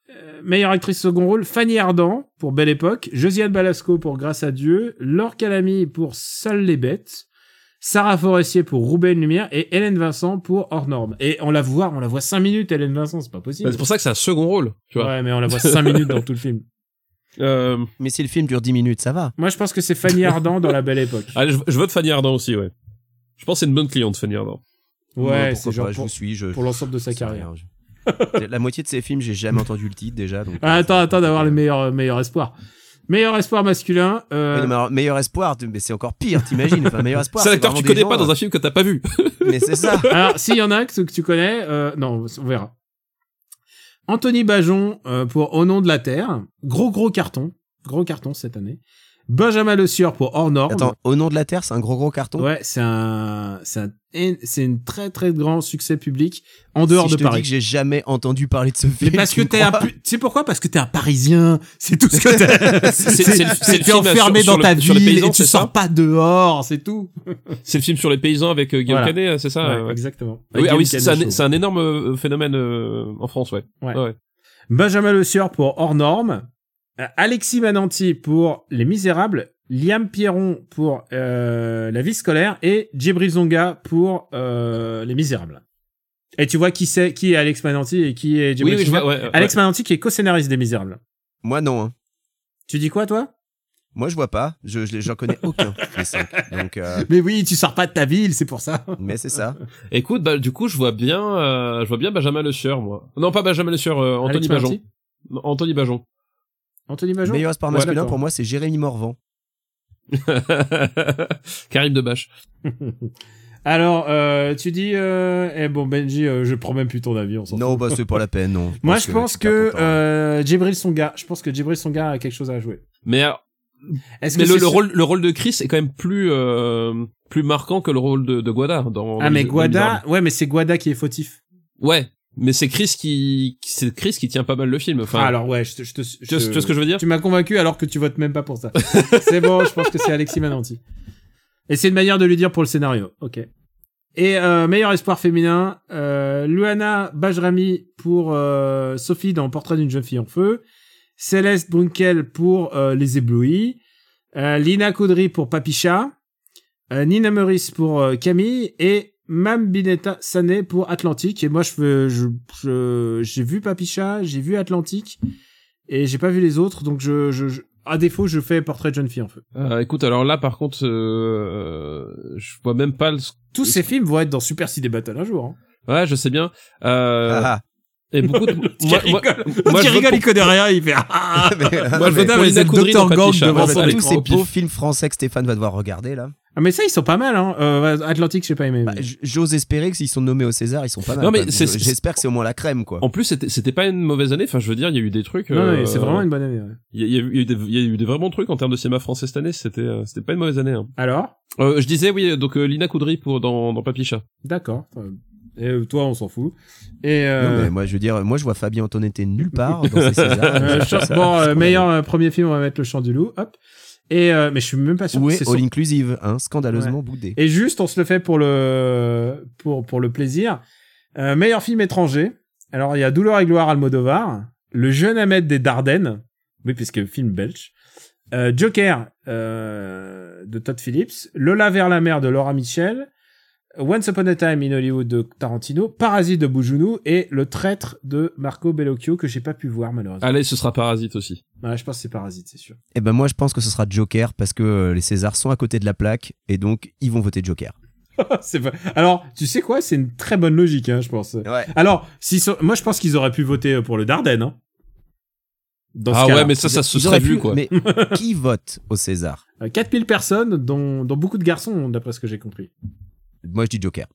euh, meilleure actrice second rôle, Fanny Ardant pour Belle Époque, Josiane Balasco pour Grâce à Dieu, Laure Calamy pour Seules les bêtes, Sarah Forestier pour Roubaix une lumière et Hélène Vincent pour Hors norme. Et on la voit, on la voit 5 minutes Hélène Vincent, c'est pas possible. Bah, C'est pour ça que c'est un second rôle, tu vois. Ouais, mais on la voit 5 minutes dans tout le film. Euh, Mais si le film dure 10 minutes, ça va. Moi je pense que c'est Fanny Ardant dans La Belle Époque. allez, je, je vote Fanny Ardant aussi, ouais. Je pense que c'est une bonne cliente, Fanny Ardant. Ouais, pourquoi c'est genre pas, je vous suis. Je, pour l'ensemble de sa carrière. rien, je- La moitié de ces films, j'ai jamais entendu le titre déjà. Donc, Ah, attends, attends d'avoir le meilleur, euh, meilleur espoir. Meilleur espoir masculin. euh, Mais non, mais meilleur espoir, mais c'est encore pire, t'imagines Enfin, meilleur espoir. C'est un acteur que tu connais pas dans un film que t'as pas vu. euh, Mais c'est ça. Alors, s'il y en a un que, que tu connais, euh, non, on verra. Anthony Bajon euh, pour Au nom de la Terre. Gros, gros carton. Gros carton cette année. Benjamin Le Sieur pour Hors Norme. Attends, Au nom de la Terre, c'est un gros gros carton? Ouais, c'est un, c'est un, c'est un très très grand succès public en dehors si je de te Paris. dis que j'ai jamais entendu parler de ce Mais film. parce tu que t'es un, tu sais pourquoi? Parce que t'es un Parisien. C'est tout ce que t'es. C'est- t'es film enfermé sur- dans sur ta le- ville paysans, et tu sors pas dehors, c'est tout. C'est le film sur les paysans avec euh, Guillaume Voilà. Canet, c'est ça? Ouais, ouais. Exactement. Ah oui, ah oui, c'est un, un énorme euh, phénomène euh, en France, ouais. Ouais. ouais. Benjamin Le Sieur pour Hors Norme, Alexis Mananti pour Les Misérables, Liam Pierron pour euh, La vie scolaire et Djibril Zonga pour euh, Les Misérables. Et tu vois qui c'est, qui est Alex Mananti et qui est Oui, Djibril oui, je Zonga vois, ouais, ouais. Alex Mananti qui est co-scénariste des Misérables. Moi non. hein. Tu dis quoi toi? Moi je vois pas. Je je- j'en connais aucun des cinq. Donc euh, Mais oui, tu sors pas de ta ville, c'est pour ça. mais c'est ça. Écoute, bah, du coup, je vois bien, euh, je vois bien Benjamin Le Sieur, moi. Non, pas Benjamin Le Sieur, euh, Anthony Alex Bajon. Anthony Bajon. Anthony Bajon Meilleur sport Ouais, masculin pour moi c'est Jérémy Morvan. Karim Debache. Alors, euh, tu dis, euh, eh bon Benji, euh, je prends même plus ton avis, on s'en Non fout. bah c'est pas la peine non. Moi, je pense que temps. euh, Djibril Songa, je pense que Djibril Songa a quelque chose à jouer. Mais, euh, Est-ce mais que le, c'est le rôle, le rôle de Chris est quand même plus, euh, plus marquant que le rôle de, de Guada dans. Ah mais Guada, ouais mais c'est Guada qui est fautif. Ouais. Mais c'est Chris qui, c'est Chris qui tient pas mal le film. Enfin, Ah, alors ouais, je te, je te, je tu, vois, te- tu vois ce que je veux dire? tu m'as convaincu alors que tu votes même pas pour ça. c'est bon, je pense que c'est Alexis Mananti. Et c'est une manière de lui dire pour le scénario. Ok. Et euh, meilleur espoir féminin, euh, Luana Bajrami pour euh, Sophie dans Portrait d'une jeune fille en feu, Céleste Brunkel pour euh, Les Éblouis, euh, Lina Coudry pour Papicha, euh, Nina Meurice pour Camille et Mam Binetta Sané pour Atlantique. Et moi, je fais, je, je- j'ai vu Papicha, j'ai vu Atlantique et j'ai pas vu les autres, donc je, je, je- à défaut, je fais Portrait de jeune fille en feu. Euh, écoute, alors là, par contre, euh, je vois même pas le. Tous ces films vont être dans Super City Battle un jour. Hein. Ouais, je sais bien. Euh, Ah, et beaucoup de. Moi, moi, rigole, moi, je rigole, pour- il connaît rien, il fait ah, ah, ah. Mais, Moi, je vote Coudry Dr. Gang devant Ouais, son ouais, tous écran. ces beaux films français que Stéphane va devoir regarder là. Ah, mais ça, ils sont pas mal, hein. Euh, Atlantique, j'ai pas aimé. Bah, J'ose espérer que s'ils sont nommés au César, ils sont pas mal. Non, mais J'espère que c'est au moins la crème quoi. En plus, c'était c'était pas une mauvaise année. Enfin, je veux dire, il y a eu des trucs. non, euh, mais c'est vraiment une bonne année. ouais. Il y, a- il y y a eu des, il y a eu des vraiment trucs en termes de cinéma français cette année. C'était euh, c'était pas une mauvaise année. Hein. Alors? Euh, je disais oui. Donc euh, Lina Coudry pour dans dans Papicha. D'accord. Et euh, toi, on s'en fout. Et euh, Non, mais moi je veux dire, moi je vois Fabien Antonetti nulle part dans ces Césars. euh, bon, euh, meilleur euh, premier film, on va mettre Le Chant du Loup. Hop. Et euh, mais je suis même pas sûr. C'est All son- Inclusive, hein, scandaleusement boudé. Et juste, on se le fait pour le pour pour le plaisir. Euh, meilleur film étranger. Alors il y a Douleur et gloire Almodovar, Le jeune Ahmed des Dardennes. Oui, puisque film belge. Euh, Joker euh, de Todd Phillips, Lola vers la mer de Laura Mitchell, Once Upon a Time in Hollywood de Tarantino, Parasite de Boujunou et Le traître de Marco Bellocchio que j'ai pas pu voir malheureusement. Allez, ce sera Parasite aussi. Ouais, je pense que c'est Parasite, c'est sûr. Et ben moi je pense que ce sera Joker parce que euh, les Césars sont à côté de la plaque et donc ils vont voter Joker. c'est pas... Alors, tu sais quoi? C'est une très bonne logique, hein, je pense. Ouais. Alors, si so- moi je pense qu'ils auraient pu voter pour le Dardenne. Hein. Dans ce Ah ouais, mais ça, ça se serait vu pu- quoi. Mais qui vote au César Euh, 4000 personnes, dont, dont beaucoup de garçons, d'après ce que j'ai compris. Moi je dis Joker.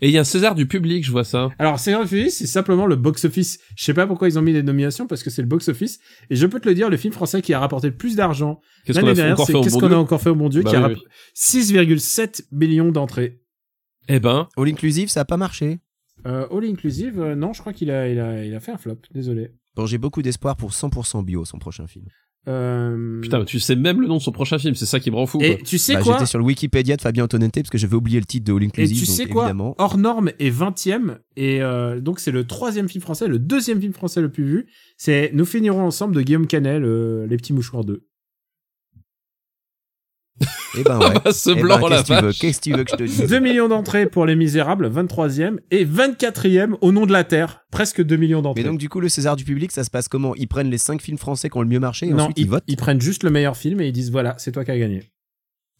Et il y a un César du public, je vois ça. Alors, c'est c'est simplement le box-office. Je sais pas pourquoi ils ont mis les nominations, parce que c'est le box-office. Et je peux te le dire, le film français qui a rapporté le plus d'argent Qu'est-ce qu'on l'année dernière, encore c'est fait au Qu'est-ce bon qu'on a encore fait au bon Dieu, Bah qui a oui, rapp- 6,7 millions d'entrées. Eh ben, All Inclusive ça a pas marché. Euh, all inclusive, euh, non, je crois qu'il a, il a, il a fait un flop. Désolé. Bon j'ai beaucoup d'espoir pour 100% bio son prochain film. Euh... putain, tu sais même le nom de son prochain film, c'est ça qui me rend fou. Et quoi. tu sais Bah, quoi J'étais sur le Wikipédia de Fabien Antonetti parce que j'avais oublié le titre de All Et Inclusive. tu donc sais quoi évidemment. Hors norme est 20ème et euh, donc c'est le troisième film français, le deuxième film français le plus vu. C'est Nous finirons ensemble de Guillaume Canet, le- Les petits mouchoirs 2. Et ben ouais. Bah, ce Eh ben, blanc la qu'est-ce que tu veux. Qu'est-ce que tu veux que je te dise 2 millions d'entrées pour Les Misérables, 23ème et 24ème au nom de la Terre, presque 2 millions d'entrées. Mais donc du coup le César du public ça se passe comment? Ils prennent les 5 films français qui ont le mieux marché et non, ensuite ils, ils, votent? ils prennent juste le meilleur film et ils disent voilà, c'est toi qui as gagné.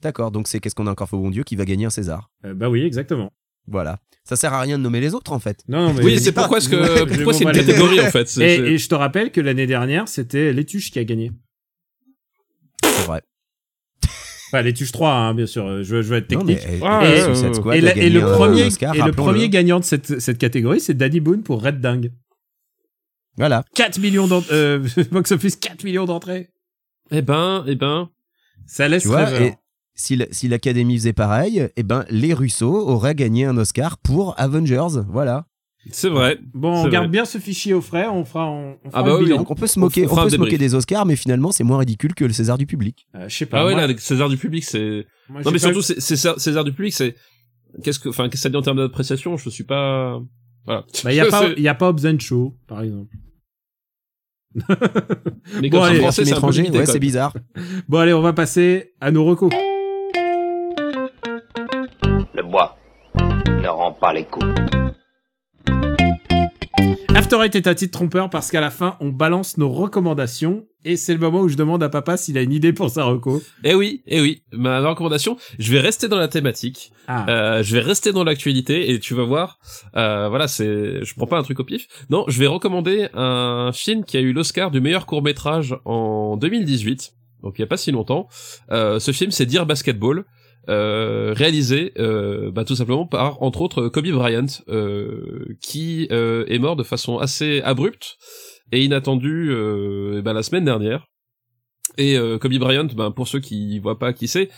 D'accord, donc c'est qu'est-ce qu'on a encore fait au bon Dieu qui va gagner un César? Euh, bah oui, exactement. Voilà. Ça sert à rien de nommer les autres en fait. Non, non, mais Oui, c'est pourquoi que pourquoi c'est une catégorie en fait? Et, c'est- c'est- et je te rappelle que l'année dernière, c'était Létuche qui a gagné. C'est vrai. Enfin, Létuche 3, hein, bien sûr, euh, je, je veux être Non, technique. mais, et, la- le premier, Oscar, et le rappelons-le. premier gagnant de cette, cette catégorie, c'est Danny Boone pour Red Dingue. Voilà. 4 millions d'entrées, euh, box office 4 millions d'entrées. Eh ben, eh ben, Ça laisse Tu vois, rêveur. et si la- si l'Académie faisait pareil, eh ben, les Russo auraient gagné un Oscar pour Avengers. Voilà. C'est vrai. Bon, on garde vrai. bien ce fichier au frais, on fera, on, on fera Ah bah le oui. Donc on peut se moquer, on peut se moquer des Oscars, mais finalement, c'est moins ridicule que le César du public. Euh, je sais pas. Ah ouais, moi- là, les César du public, c'est. Non, mais surtout, c'est César César du public, c'est. Qu'est-ce que, enfin, qu'est-ce que ça dit en termes d'appréciation? Je suis pas. Voilà. Bah, y a pas, y a pas Hobbs and Show, par exemple. Mais Bon, comme allez, c'est français, étranger, limité, ouais, c'est bizarre. Bon, allez, on va passer à nos recos. Le bois ne rend pas les coups. After Eight est un titre trompeur parce qu'à la fin, on balance nos recommandations et c'est le moment où je demande à papa s'il a une idée pour sa reco. Eh oui, eh oui. Ma recommandation, je vais rester dans la thématique. Ah. Euh, je vais rester dans l'actualité et tu vas voir. Euh, voilà, c'est. Je prends pas un truc au pif. Non, je vais recommander un film qui a eu l'Oscar du meilleur court métrage en 2018. Donc il y a pas si longtemps. Euh, ce film, c'est Dear Basketball. Euh, réalisé euh, bah, tout simplement par entre autres Kobe Bryant euh, qui euh, est mort de façon assez abrupte et inattendue euh, bah, la semaine dernière. Et Kobe Bryant ben, pour ceux qui voient pas qui c'est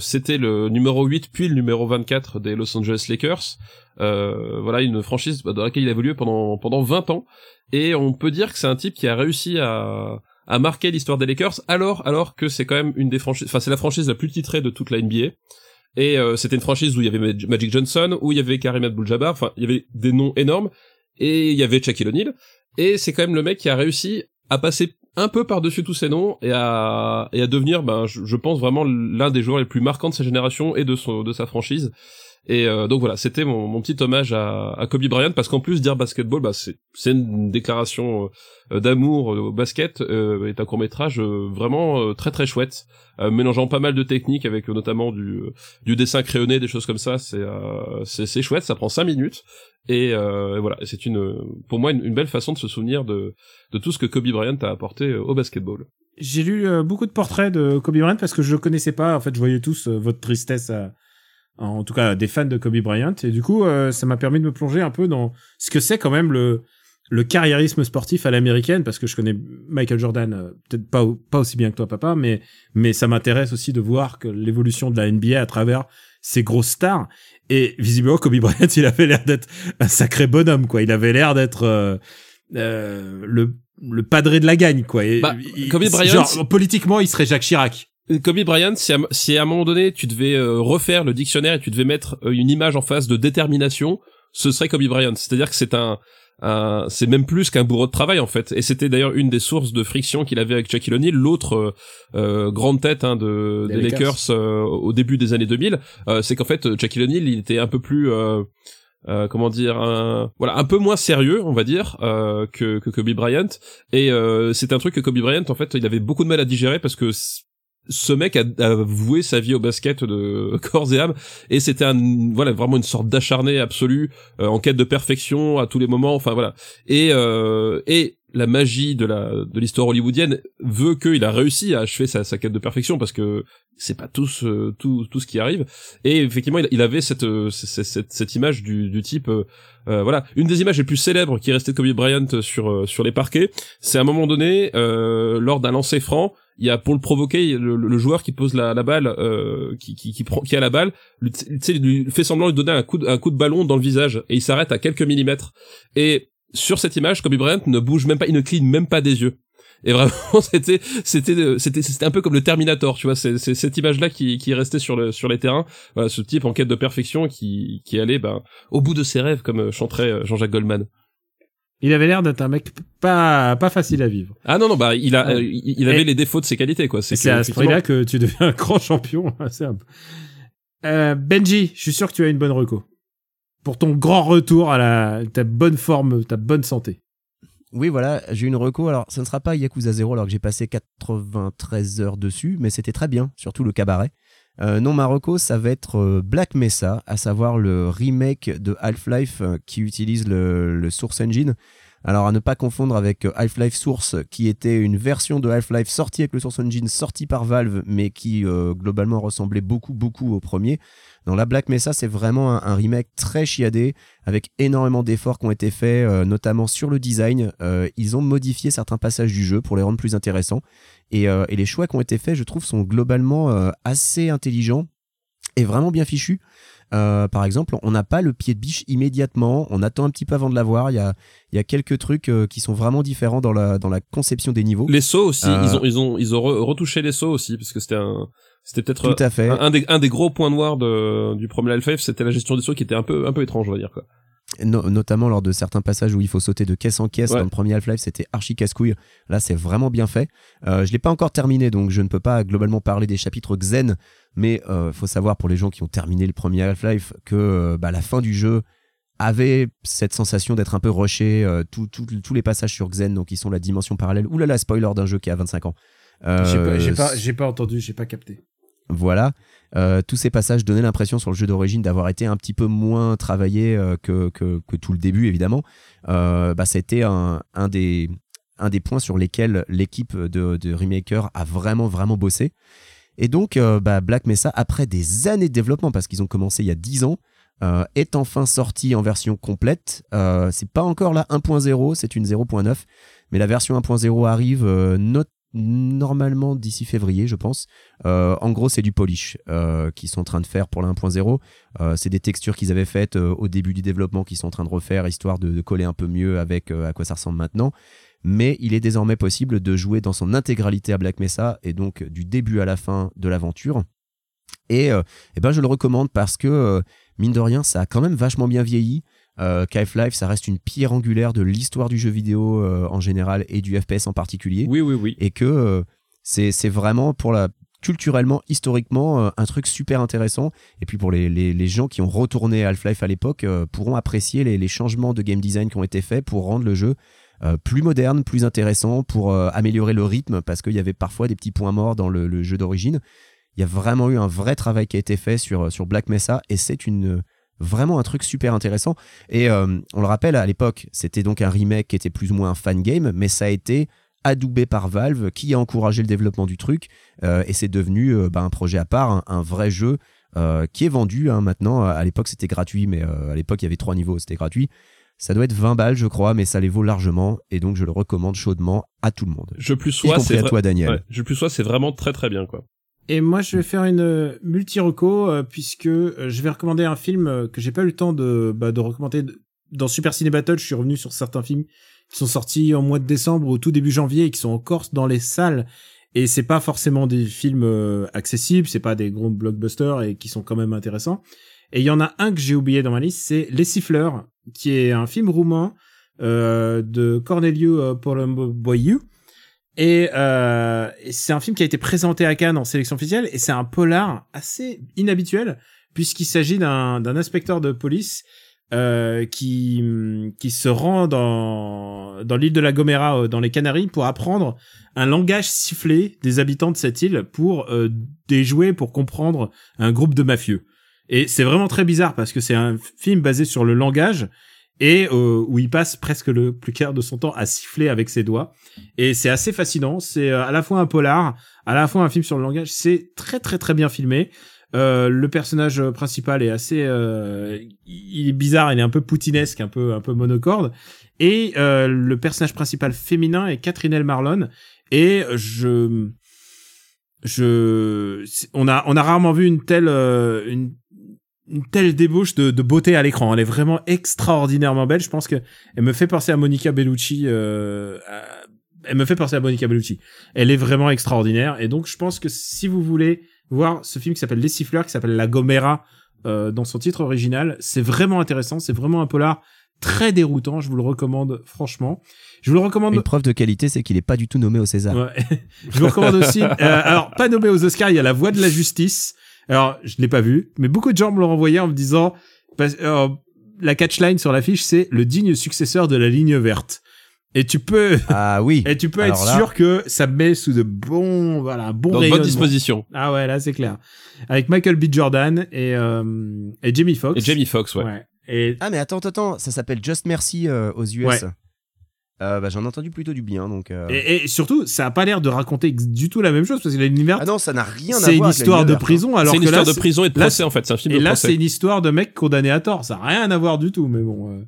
c'était le numéro 8 puis le numéro 24 des Los Angeles Lakers. Voilà une franchise bah, dans laquelle il a évolué pendant pendant 20 ans. Et on peut dire que c'est un type qui a réussi à à marquer l'histoire des Lakers alors alors que c'est quand même une des franchises enfin c'est la franchise la plus titrée de toute la NBA et euh, c'était une franchise où il y avait Mag- Magic Johnson où il y avait Karim Abdul-Jabbar enfin il y avait des noms énormes et il y avait Shaquille O'Neal. Et c'est quand même le mec qui a réussi à passer un peu par-dessus tous ces noms et à et à devenir ben je, je pense vraiment l'un des joueurs les plus marquants de sa génération et de son de sa franchise et euh, donc voilà c'était mon, mon petit hommage à, à Kobe Bryant parce qu'en plus dire basketball bah c'est une déclaration euh, d'amour au basket euh, est un court métrage vraiment euh, très très chouette euh, mélangeant pas mal de techniques avec euh, notamment du euh, du dessin crayonné des choses comme ça c'est euh, c'est chouette ça prend cinq minutes et, euh, voilà c'est une pour moi une, belle façon de se souvenir de de tout ce que Kobe Bryant a apporté euh, au basketball J'ai lu euh, beaucoup de portraits de Kobe Bryant parce que je le connaissais pas. En fait, je voyais tous euh, votre tristesse, à- en tout cas des fans de Kobe Bryant. Et du coup, euh, ça m'a permis de me plonger un peu dans ce que c'est quand même le le carriérisme sportif à l'américaine parce que je connais Michael Jordan euh, peut-être pas pas aussi bien que toi papa mais mais ça m'intéresse aussi de voir que l'évolution de la NBA à travers ces grosses stars. Et visiblement Kobe Bryant il avait l'air d'être un sacré bonhomme quoi. Il avait l'air d'être euh, euh, le le padré de la gagne quoi. Et, Bah, il- Kobe Bryant, genre, politiquement il serait Jacques Chirac Kobe Bryant, si à, si à un moment donné tu devais euh, refaire le dictionnaire et tu devais mettre euh, une image en face de détermination, ce serait Kobe Bryant. C'est-à-dire que c'est un, un- c'est même plus qu'un bourreau de travail en fait. Et c'était d'ailleurs une des sources de friction qu'il avait avec Shaquille O'Neal, l'autre euh, euh, grande tête hein, de, Des des Lakers. Euh, au début des années 2000. Euh, c'est qu'en fait Shaquille O'Neal, il était un peu plus euh, euh, comment dire un, voilà un peu moins sérieux on va dire euh, que, que Kobe Bryant et euh, c'est un truc que Kobe Bryant en fait il avait beaucoup de mal à digérer parce que ce mec a, a voué sa vie au basket de corps et âme et c'était un voilà vraiment une sorte d'acharné absolu euh, en quête de perfection à tous les moments enfin voilà. Et euh, et la magie de la de l'histoire hollywoodienne veut qu'il a réussi à achever sa, sa quête de perfection parce que c'est pas tout ce, tout tout ce qui arrive et effectivement il, avait cette, euh, cette cette cette image du du type euh, euh, voilà. Une des images les plus célèbres qui est restée de Kobe Bryant sur euh, sur les parquets c'est à un moment donné euh, lors d'un lancer franc il y a pour le provoquer le, le joueur qui pose la, la balle euh, qui, qui qui prend qui a la balle lui- lui fait semblant de lui donner un coup un coup de ballon dans le visage et il s'arrête à quelques millimètres. Et sur cette image Kobe Bryant ne bouge même pas il ne cligne même pas des yeux. Et vraiment c'était c'était c'était c'était un peu comme le Terminator tu vois c'est c'est cette image là qui qui est restée sur le sur les terrains. Voilà ce type en quête de perfection qui qui allait ben au bout de ses rêves comme euh, chanterait euh, Jean-Jacques Goldman. Il avait l'air d'être un mec pas pas facile à vivre. Ah non non bah il a Ouais. euh, il il avait Et- les défauts de ses qualités quoi. C'est à ce prix-là que tu deviens un grand champion un Euh, Benji je suis sûr que tu as une bonne reco pour ton grand retour à la ta bonne forme ta bonne santé Oui, voilà, j'ai une reco. Alors, ça ne sera pas Yakuza 0 alors que j'ai passé 93 heures dessus, mais c'était très bien, surtout le cabaret. Euh, non, ma reco, ça va être euh, Black Mesa, à savoir le remake de Half-Life euh, qui utilise le, Source Engine. Alors à ne pas confondre avec Half-Life Source, qui était une version de Half-Life sortie avec le Source Engine, sortie par Valve, mais qui globalement ressemblait beaucoup beaucoup au premier. Dans la Black Mesa, c'est vraiment un, remake très chiadé, avec énormément d'efforts qui ont été faits, euh, notamment sur le design. ils ont modifié certains passages du jeu pour les rendre plus intéressants. Et, et les choix qui ont été faits, je trouve, sont globalement assez intelligents et vraiment bien fichus. Euh, par exemple, on n'a pas le pied de biche immédiatement, on attend un petit peu avant de l'avoir. Il y a, il y a quelques trucs euh, qui sont vraiment différents dans la, dans la conception des niveaux. Les sauts aussi, euh, ils ont, ils ont, ils ont retouché les sauts aussi, parce que c'était un, c'était peut-être. Un, des, un des gros points noirs de, du premier Half-Life, c'était la gestion des sauts qui était un peu, un peu étrange, on va dire, quoi notamment lors de certains passages où il faut sauter de caisse en caisse. Dans le premier Half-Life, c'était archi casse-couille. Là, c'est vraiment bien fait. Euh, je l'ai pas encore terminé, donc je ne peux pas globalement parler des chapitres Xen, mais euh, faut savoir pour les gens qui ont terminé le premier Half-Life que euh, bah, la fin du jeu avait cette sensation d'être un peu rushé. Euh, tous les passages sur Xen, donc ils sont la dimension parallèle. Ouh là là, spoiler d'un jeu qui a 25 ans. J'ai pas, pas, pas entendu, j'ai pas capté. Voilà. Euh, tous ces passages donnaient l'impression sur le jeu d'origine d'avoir été un petit peu moins travaillé euh, que, tout le début, évidemment. Euh, bah, C'était un, des, points sur lesquels l'équipe de, Remaker a vraiment, vraiment bossé. Et donc, bah, Black Mesa, après des années de développement, parce qu'ils ont commencé il y a 10 ans, est enfin sorti en version complète. c'est pas encore la 1.0, c'est une 0.9, mais la version 1.0 arrive not normalement d'ici février, je pense. Euh, en gros, c'est du polish euh, qu'ils sont en train de faire pour la 1.0. Euh, c'est des textures qu'ils avaient faites au début du développement qu'ils sont en train de refaire, histoire de, coller un peu mieux avec à quoi ça ressemble maintenant. Mais il est désormais possible de jouer dans son intégralité à Black Mesa et donc du début à la fin de l'aventure. Et, et eh ben je le recommande parce que mine de rien, ça a quand même vachement bien vieilli. Euh, Half-Life, ça reste une pierre angulaire de l'histoire du jeu vidéo euh, en général et du FPS en particulier. Oui, oui, oui. Et que euh, c'est vraiment pour la culturellement, historiquement, euh, un truc super intéressant. Et puis pour les, les, les gens qui ont retourné Half-Life à l'époque, pourront apprécier les, les, changements de game design qui ont été faits pour rendre le jeu plus moderne, plus intéressant, pour améliorer le rythme, parce qu'il y avait parfois des petits points morts dans le, le, jeu d'origine. Il y a vraiment eu un vrai travail qui a été fait sur, sur Black Mesa, et c'est une vraiment un truc super intéressant. Et euh, on le rappelle, à l'époque, c'était donc un remake qui était plus ou moins un fan game, mais ça a été adoubé par Valve, qui a encouragé le développement du truc, euh, et c'est devenu euh, bah, un projet à part, un, vrai jeu qui est vendu hein, maintenant. À l'époque, c'était gratuit, mais à l'époque, il y avait trois niveaux, c'était gratuit. Ça doit être 20 balles, je crois, mais ça les vaut largement, et donc je le recommande chaudement à tout le monde. Je plus sois, c'est à toi, Daniel. je plus sois, c'est vraiment très très bien, quoi. Et moi, je vais faire une euh, multi-reco, euh, puisque euh, je vais recommander un film que j'ai pas eu le temps de, bah, de recommander. Dans Super Ciné Battle, je suis revenu sur certains films qui sont sortis en mois de décembre ou tout début janvier et qui sont encore dans les salles. Et c'est pas forcément des films accessibles, c'est pas des gros blockbusters et qui sont quand même intéressants. Et il y en a un que j'ai oublié dans ma liste, c'est Les Siffleurs, qui est un film roumain de Corneliu Porumboiu et, euh, c'est un film qui a été présenté à Cannes en sélection officielle et c'est un polar assez inhabituel puisqu'il s'agit d'un inspecteur de police euh, qui qui se rend dans dans l'île de la Gomera euh, dans les Canaries pour apprendre un langage sifflé des habitants de cette île pour euh, déjouer pour comprendre un groupe de mafieux. Et c'est vraiment très bizarre parce que c'est un film basé sur le langage et euh, où il passe presque le plus clair de son temps à siffler avec ses doigts. Et c'est assez fascinant. C'est euh, à la fois un polar, à la fois un film sur le langage. C'est très très très bien filmé. Euh, le personnage principal est assez, euh, il est bizarre, il est un peu poutinesque, un peu un peu monocorde. Et euh, le personnage principal féminin est Catherine El Marlon. Et je, je, on a on a rarement vu une telle une une telle débauche de, de beauté à l'écran. Elle est vraiment extraordinairement belle. Je pense que elle me fait penser à Monica Bellucci. Euh, elle me fait penser à Monica Bellucci. Elle est vraiment extraordinaire. Et donc, je pense que si vous voulez voir ce film qui s'appelle Les Siffleurs, qui s'appelle La Gomera euh, dans son titre original, c'est vraiment intéressant. C'est vraiment un polar très déroutant. Je vous le recommande franchement. Je vous le recommande. Une preuve de qualité, c'est qu'il est pas du tout nommé au César. Ouais. je vous recommande aussi. Euh, alors, pas nommé aux Oscars. Il y a La Voix de la Justice alors, je l'ai pas vu, mais beaucoup de gens me l'ont envoyé en me disant, euh, la catchline sur l'affiche, c'est le digne successeur de la ligne verte. Et tu peux, ah oui, et tu peux être sûr que ça met sous de bons, voilà, un bon Dans de bonnes dispositions. Ah ouais, là c'est clair. Avec Michael B. Jordan et euh, et Jamie Foxx. Et Jamie Foxx, ouais. ouais. Et ah mais attends, attends, ça s'appelle Just Mercy euh, aux US. Ouais. Euh, bah, J'en ai entendu plutôt du bien. Donc, euh. Et, et surtout, ça a pas l'air de raconter du tout la même chose parce que l'univers, Ah non, ça n'a rien à voir c'est une histoire de prison, alors C'est une que là, histoire de prison et de là, procès en fait. C'est un film Et de là, c'est une histoire de mec condamné à tort. Ça n'a rien à voir du tout, mais bon. euh,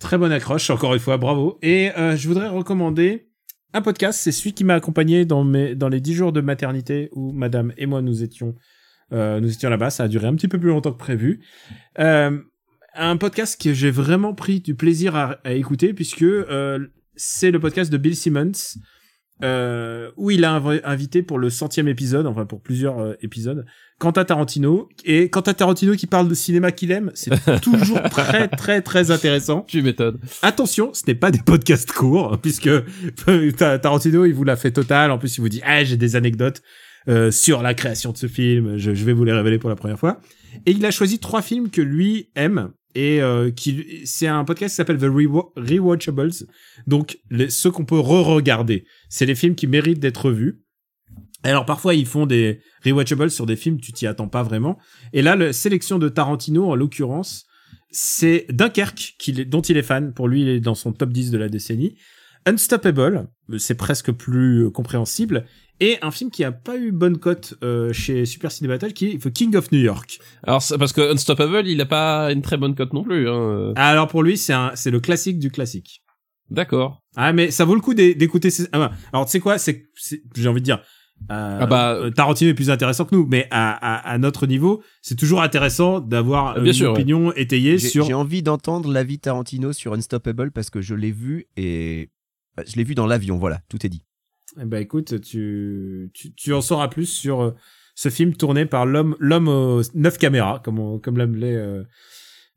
très bonne accroche, encore une fois, bravo. Et euh, je voudrais recommander un podcast. C'est celui qui m'a accompagné dans mes dans les dix jours de maternité où Madame et moi nous étions euh, nous étions là-bas. Ça a duré un petit peu plus longtemps que prévu. Euh, un podcast que j'ai vraiment pris du plaisir à, à écouter puisque euh, c'est le podcast de Bill Simmons. Euh, où il a inv- invité pour le centième épisode, enfin pour plusieurs euh, épisodes, Quentin Tarantino. Et Quentin Tarantino qui parle de cinéma qu'il aime, c'est toujours très très très intéressant. Tu m'étonnes. Attention, ce n'est pas des podcasts courts, puisque euh, Ta- Tarantino, il vous l'a fait total. En plus, il vous dit, ah, j'ai des anecdotes euh, sur la création de ce film. Je, je vais vous les révéler pour la première fois. Et il a choisi trois films que lui aime. Et euh, qui c'est un podcast qui s'appelle The Rewa- Rewatchables. Donc, les, ceux qu'on peut re-regarder. C'est les films qui méritent d'être vus. Alors parfois ils font des rewatchables sur des films tu t'y attends pas vraiment. Et là la sélection de Tarantino en l'occurrence c'est Dunkerque dont il est fan. Pour lui il est dans son top 10 de la décennie. Unstoppable c'est presque plus euh, compréhensible et un film qui a pas eu bonne cote euh, chez Super Ciné Battle qui est The King of New York. Alors c'est parce que Unstoppable, il a pas une très bonne cote non plus. Hein. Alors pour lui c'est c'est le classique du classique. D'accord. Ah mais ça vaut le coup d'é- d'écouter ces... ah, alors tu sais quoi c'est j'ai envie de dire euh, Ah bah- euh, Tarantino est plus intéressant que nous mais à, à, à notre niveau c'est toujours intéressant d'avoir une sûr, ouais. opinion étayée sur j'ai envie d'entendre l'avis Tarantino sur Unstoppable parce que je l'ai vu et bah, je l'ai vu dans l'avion. Voilà, tout est dit. Eh ben écoute, tu, tu, tu en sauras plus sur euh, ce film tourné par l'homme l'homme aux neuf caméras, comme on, comme l'appelait euh,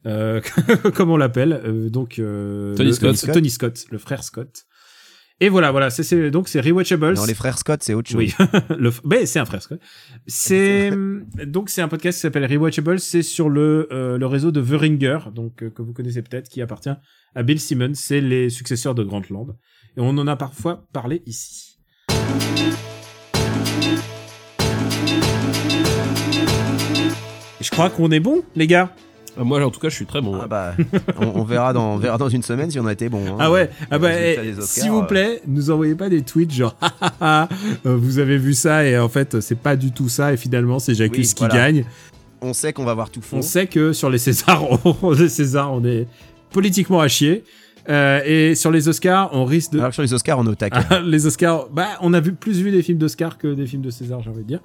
euh, comme on l'appelle, euh, donc euh, Tony le- Scott. le- Tony Scott, le frère Scott. Et voilà, voilà, c'est c'est donc c'est rewatchables. Non, les frères Scott, c'est autre chose. Oui, le, mais c'est un frère Scott. C'est donc c'est un podcast qui s'appelle Rewatchables. C'est sur le euh, le réseau de The Ringer, donc euh, que vous connaissez peut-être, qui appartient à Bill Simmons. C'est les successeurs de Grantland, et on en a parfois parlé ici. Je crois qu'on est bon, les gars. Euh, Moi, en tout cas, je suis très bon. Ah bah, on, on verra dans, on verra dans une semaine si on a été bon. hein. Ah ouais, ah bah, eh, s'il vous euh, plaît, nous envoyez pas des tweets genre Ah, ah, ah, euh, vous avez vu ça et en fait c'est pas du tout ça et finalement c'est Jacques Oui, qui voilà. gagne. On sait qu'on va voir tout fond. On sait que sur les Césars, on, les Césars, on est politiquement à chier. Euh, et sur les Oscars, on risque de. Alors que sur les Oscars, on est au taquet. les Oscars, bah, on a vu plus vu des films d'Oscars que des films de César, j'ai envie de dire.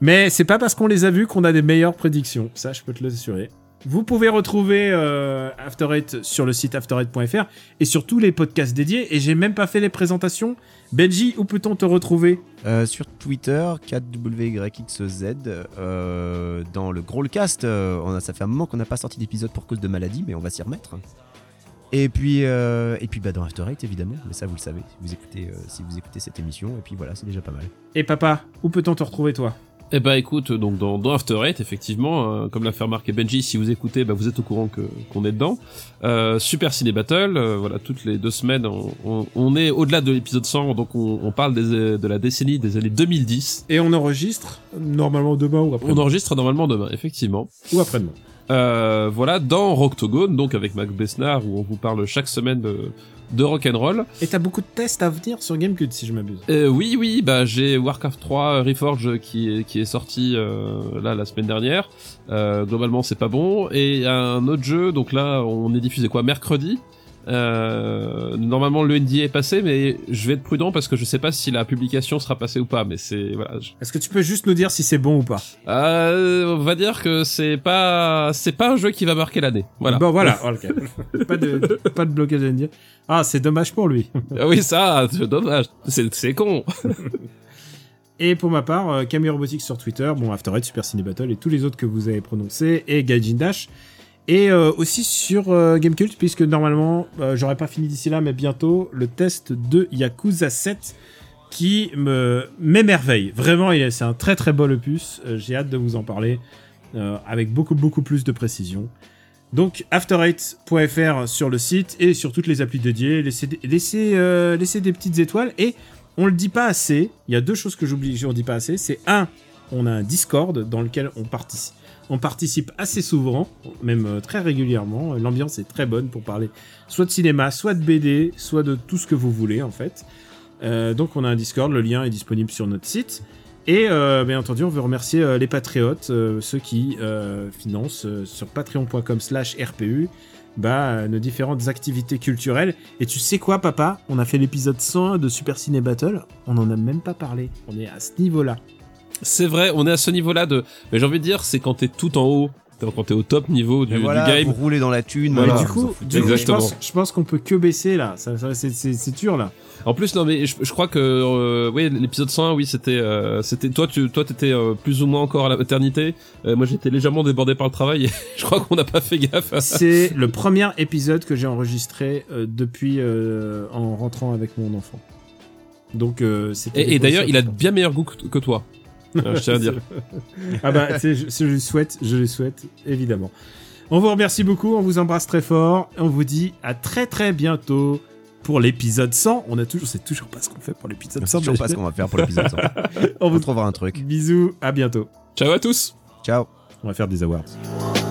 Mais c'est pas parce qu'on les a vus qu'on a des meilleures prédictions. Ça, je peux te l'assurer. Vous pouvez retrouver euh, After Eight sur le site after8.fr et sur tous les podcasts dédiés. Et j'ai même pas fait les présentations. Benji, où peut-on te retrouver? Euh, sur Twitter, 4WYXZ, euh, dans le Growlcast, on a, ça fait un moment qu'on n'a pas sorti d'épisode pour cause de maladie, mais on va s'y remettre. Et puis, euh, et puis bah, dans After Eight, évidemment, mais ça vous le savez, si vous écoutez, euh, si vous écoutez cette émission, et puis voilà, c'est déjà pas mal. Et papa, où peut-on te retrouver toi? Eh bah écoute, donc dans, dans After Eight, effectivement, euh, comme l'a fait remarquer Benji, si vous écoutez, bah, vous êtes au courant que qu'on est dedans. Euh, Super Ciné Battle, euh, voilà, toutes les deux semaines, on, on, on est au-delà de l'épisode 100, donc on, on parle des, de la décennie des années 2010. Et on enregistre normalement demain ou après On enregistre normalement demain, effectivement. ou après-demain. Euh, voilà, dans Rocktogone, donc avec Mac Besnard, où on vous parle chaque semaine de, de rock'n'roll. Et t'as beaucoup de tests à venir sur Gamecube si je m'abuse. Euh, oui, oui, bah j'ai Warcraft 3 Reforge qui est, qui est sorti euh, là la semaine dernière. Euh, globalement, c'est pas bon. Et un autre jeu, donc là, on est diffusé quoi mercredi. Euh, normalement, le NDA est passé, mais je vais être prudent parce que je sais pas si la publication sera passée ou pas. Mais c'est voilà. je- Est-ce que tu peux juste nous dire si c'est bon ou pas? Euh, on va dire que c'est pas c'est pas un jeu qui va marquer l'année. Voilà. Bon voilà, ok. pas de pas de blocage dire. Ah, c'est dommage pour lui. Ah oui, ça, c'est dommage. C'est c'est con. Et pour ma part, euh, Camille Robotics sur Twitter, bon After Eight, Super Ciné Battle et tous les autres que vous avez prononcés et Gaijin Dash. Et euh, aussi sur euh, Gamecult, puisque normalement, euh, j'aurais pas fini d'ici là, mais bientôt, le test de Yakuza 7 qui me m'émerveille. Vraiment, c'est un très très beau opus. J'ai hâte de vous en parler avec beaucoup beaucoup plus de précision. Donc after8.fr sur le site et sur toutes les applis dédiées. Laissez, laissez, laissez des petites étoiles et on le dit pas assez. Il y a deux choses que j'oublie, on dit pas assez. C'est un, on a un Discord dans lequel on participe. On participe assez souvent, même euh, très régulièrement. L'ambiance est très bonne pour parler soit de cinéma, soit de BD, soit de tout ce que vous voulez en fait. Euh, donc on a un Discord, le lien est disponible sur notre site. Et euh, bien entendu, on veut remercier euh, les patriotes, euh, ceux qui euh, financent euh, sur patreon.com slash RPU bah, euh, nos différentes activités culturelles. Et tu sais quoi, papa? On a fait l'épisode 101 de Super Ciné Battle, on n'en a même pas parlé. On est à ce niveau-là. C'est vrai, on est à ce niveau-là de. Mais j'ai envie de dire, c'est quand t'es tout en haut, quand t'es au top niveau du, voilà, du game. vous roulez dans la thune. Voilà. du coup, du je Exactement. pense, je pense qu'on peut que baisser là. Ça, ça- c'est- dur là. En plus, non, mais je, je crois que, euh, oui, l'épisode 101, oui, c'était, euh, c'était, toi, tu, toi, t'étais euh, plus ou moins encore à la maternité. Euh, moi, j'étais légèrement débordé par le travail. Et je crois qu'on n'a pas fait gaffe. à ça. C'est le premier épisode que j'ai enregistré euh, depuis euh, en rentrant avec mon enfant. Donc euh, c'était. Et, et d'ailleurs, il a bien meilleur goût que, que toi. Je tiens à dire. ah bah, tu sais, je, je lui souhaite, je lui souhaite évidemment. On vous remercie beaucoup, on vous embrasse très fort, et on vous dit à très très bientôt pour l'épisode 100. On a toujours, c'est toujours pas ce qu'on fait pour l'épisode Je 100. sais toujours pas ce qu'on va faire pour l'épisode 100. On On vous trouvera un truc. bisous, à bientôt. Ciao à tous. Ciao. On va faire des awards.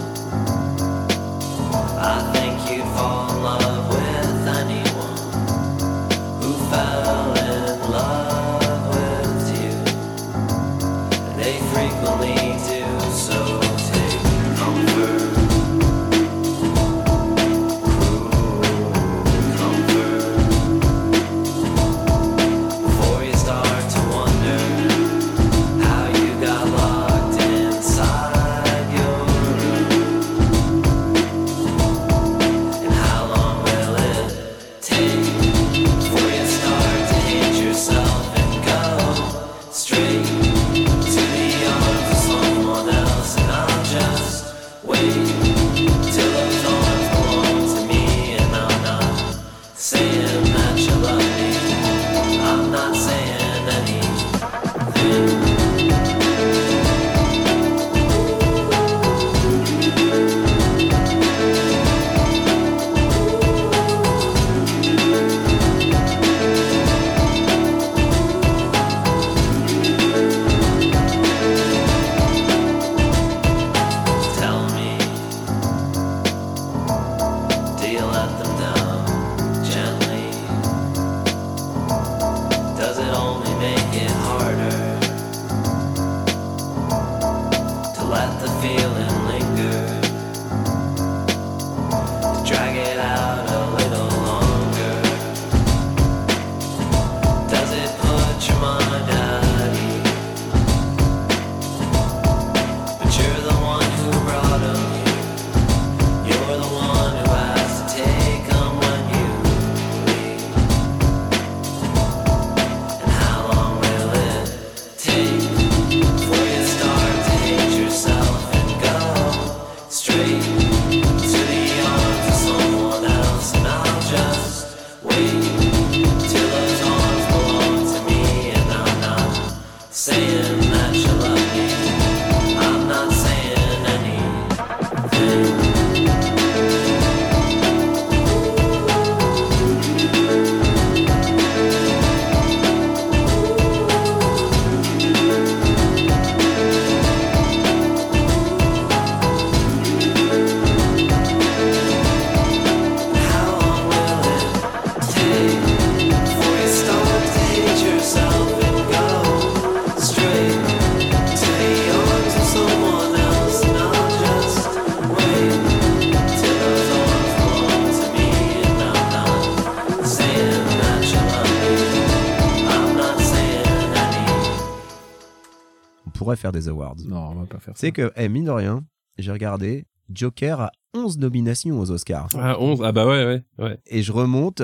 Pas faire ça. C'est que, eh, mine de rien, j'ai regardé, Joker a 11 nominations aux Oscars. Ah, 11. Ah bah ouais, ouais, ouais. Et je remonte,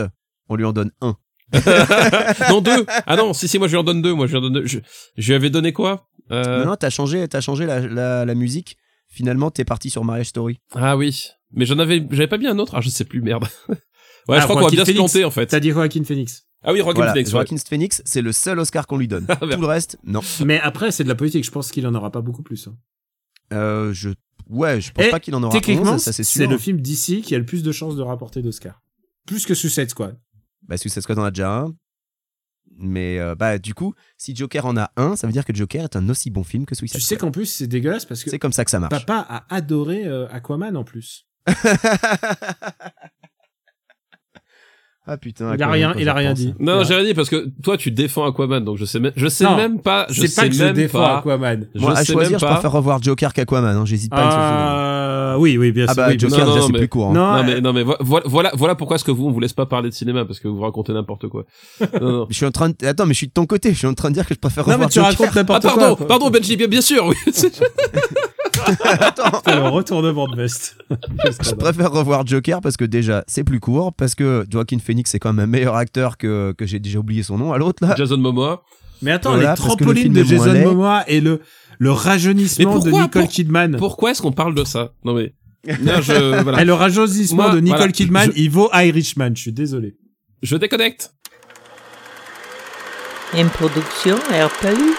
on lui en donne un. non, deux. Ah non, si, si, moi je lui en donne deux. Moi je lui en donne deux. Je, je lui avais donné quoi euh... Non, non, t'as changé, t'as changé la, la, la musique. Finalement, t'es parti sur Marriage Story. Ah oui. Mais j'en avais, j'avais pas mis un autre. Ah, je sais plus, merde. Ouais, Ah, je crois qu'on va Joaquin bien se Phoenix. planter en fait. T'as dit Joaquin Phoenix. Ah oui, Rock Voilà, Phoenix, ouais. Joaquin Phoenix, c'est le seul Oscar qu'on lui donne. Ah, Tout le reste, non. Mais après, c'est de la politique. Je pense qu'il en aura pas beaucoup plus. hein. Euh, je, ouais, je pense Et pas qu'il en aura Techniquement, 11, ça c'est le film d'ici qui a le plus de chances de rapporter d'Oscar. Plus que Suicide Squad. Bah, Suicide Squad en a déjà un. Mais euh, bah du coup, si Joker en a un, ça veut dire que Joker est un aussi bon film que Suicide Tu sais Squad. qu'en plus, c'est dégueulasse parce que C'est comme ça que ça marche. papa a adoré euh, Aquaman en plus. ah putain. Il a Aquaman, rien- il a rien dit. Non, Ouais. j'ai rien dit parce que toi tu défends Aquaman, donc je sais même, je sais Non, même pas, je sais pas que je même défends pas. Aquaman. Je Moi, à sais choisir, même je pas. préfère revoir Joker qu'Aquaman. Hein. J'hésite pas. Ah, oui, oui, bien Ah sûr. bah oui, bien Joker Non, déjà non, c'est mais- plus court. hein. Non, Non euh, mais non mais vo- voilà voilà pourquoi est-ce que vous on vous laisse pas parler de cinéma parce que vous racontez n'importe quoi. Non, non. Je suis en train de... Attends, mais je suis de ton côté. Je suis en train de dire que je préfère non, mais revoir tu Joker. racontes Ah n'importe pardon quoi. pardon Benji bien bien sûr oui. Putain, le retournement de veste. Quel Je préfère revoir Joker parce que déjà c'est plus court, parce que Joaquin Phoenix est quand même un meilleur acteur que, que j'ai déjà oublié son nom à l'autre là. Jason Momoa. Mais attends, Voilà, les le trampolines de Jason. Momoa et le, le rajeunissement de Nicole Pour- Kidman. Pourquoi est-ce qu'on parle de ça? Non mais non, je voilà. Et le rajeunissement Moi, de Nicole voilà, Kidman, je- il vaut Irishman, je suis désolé. Je déconnecte. Une production RPU.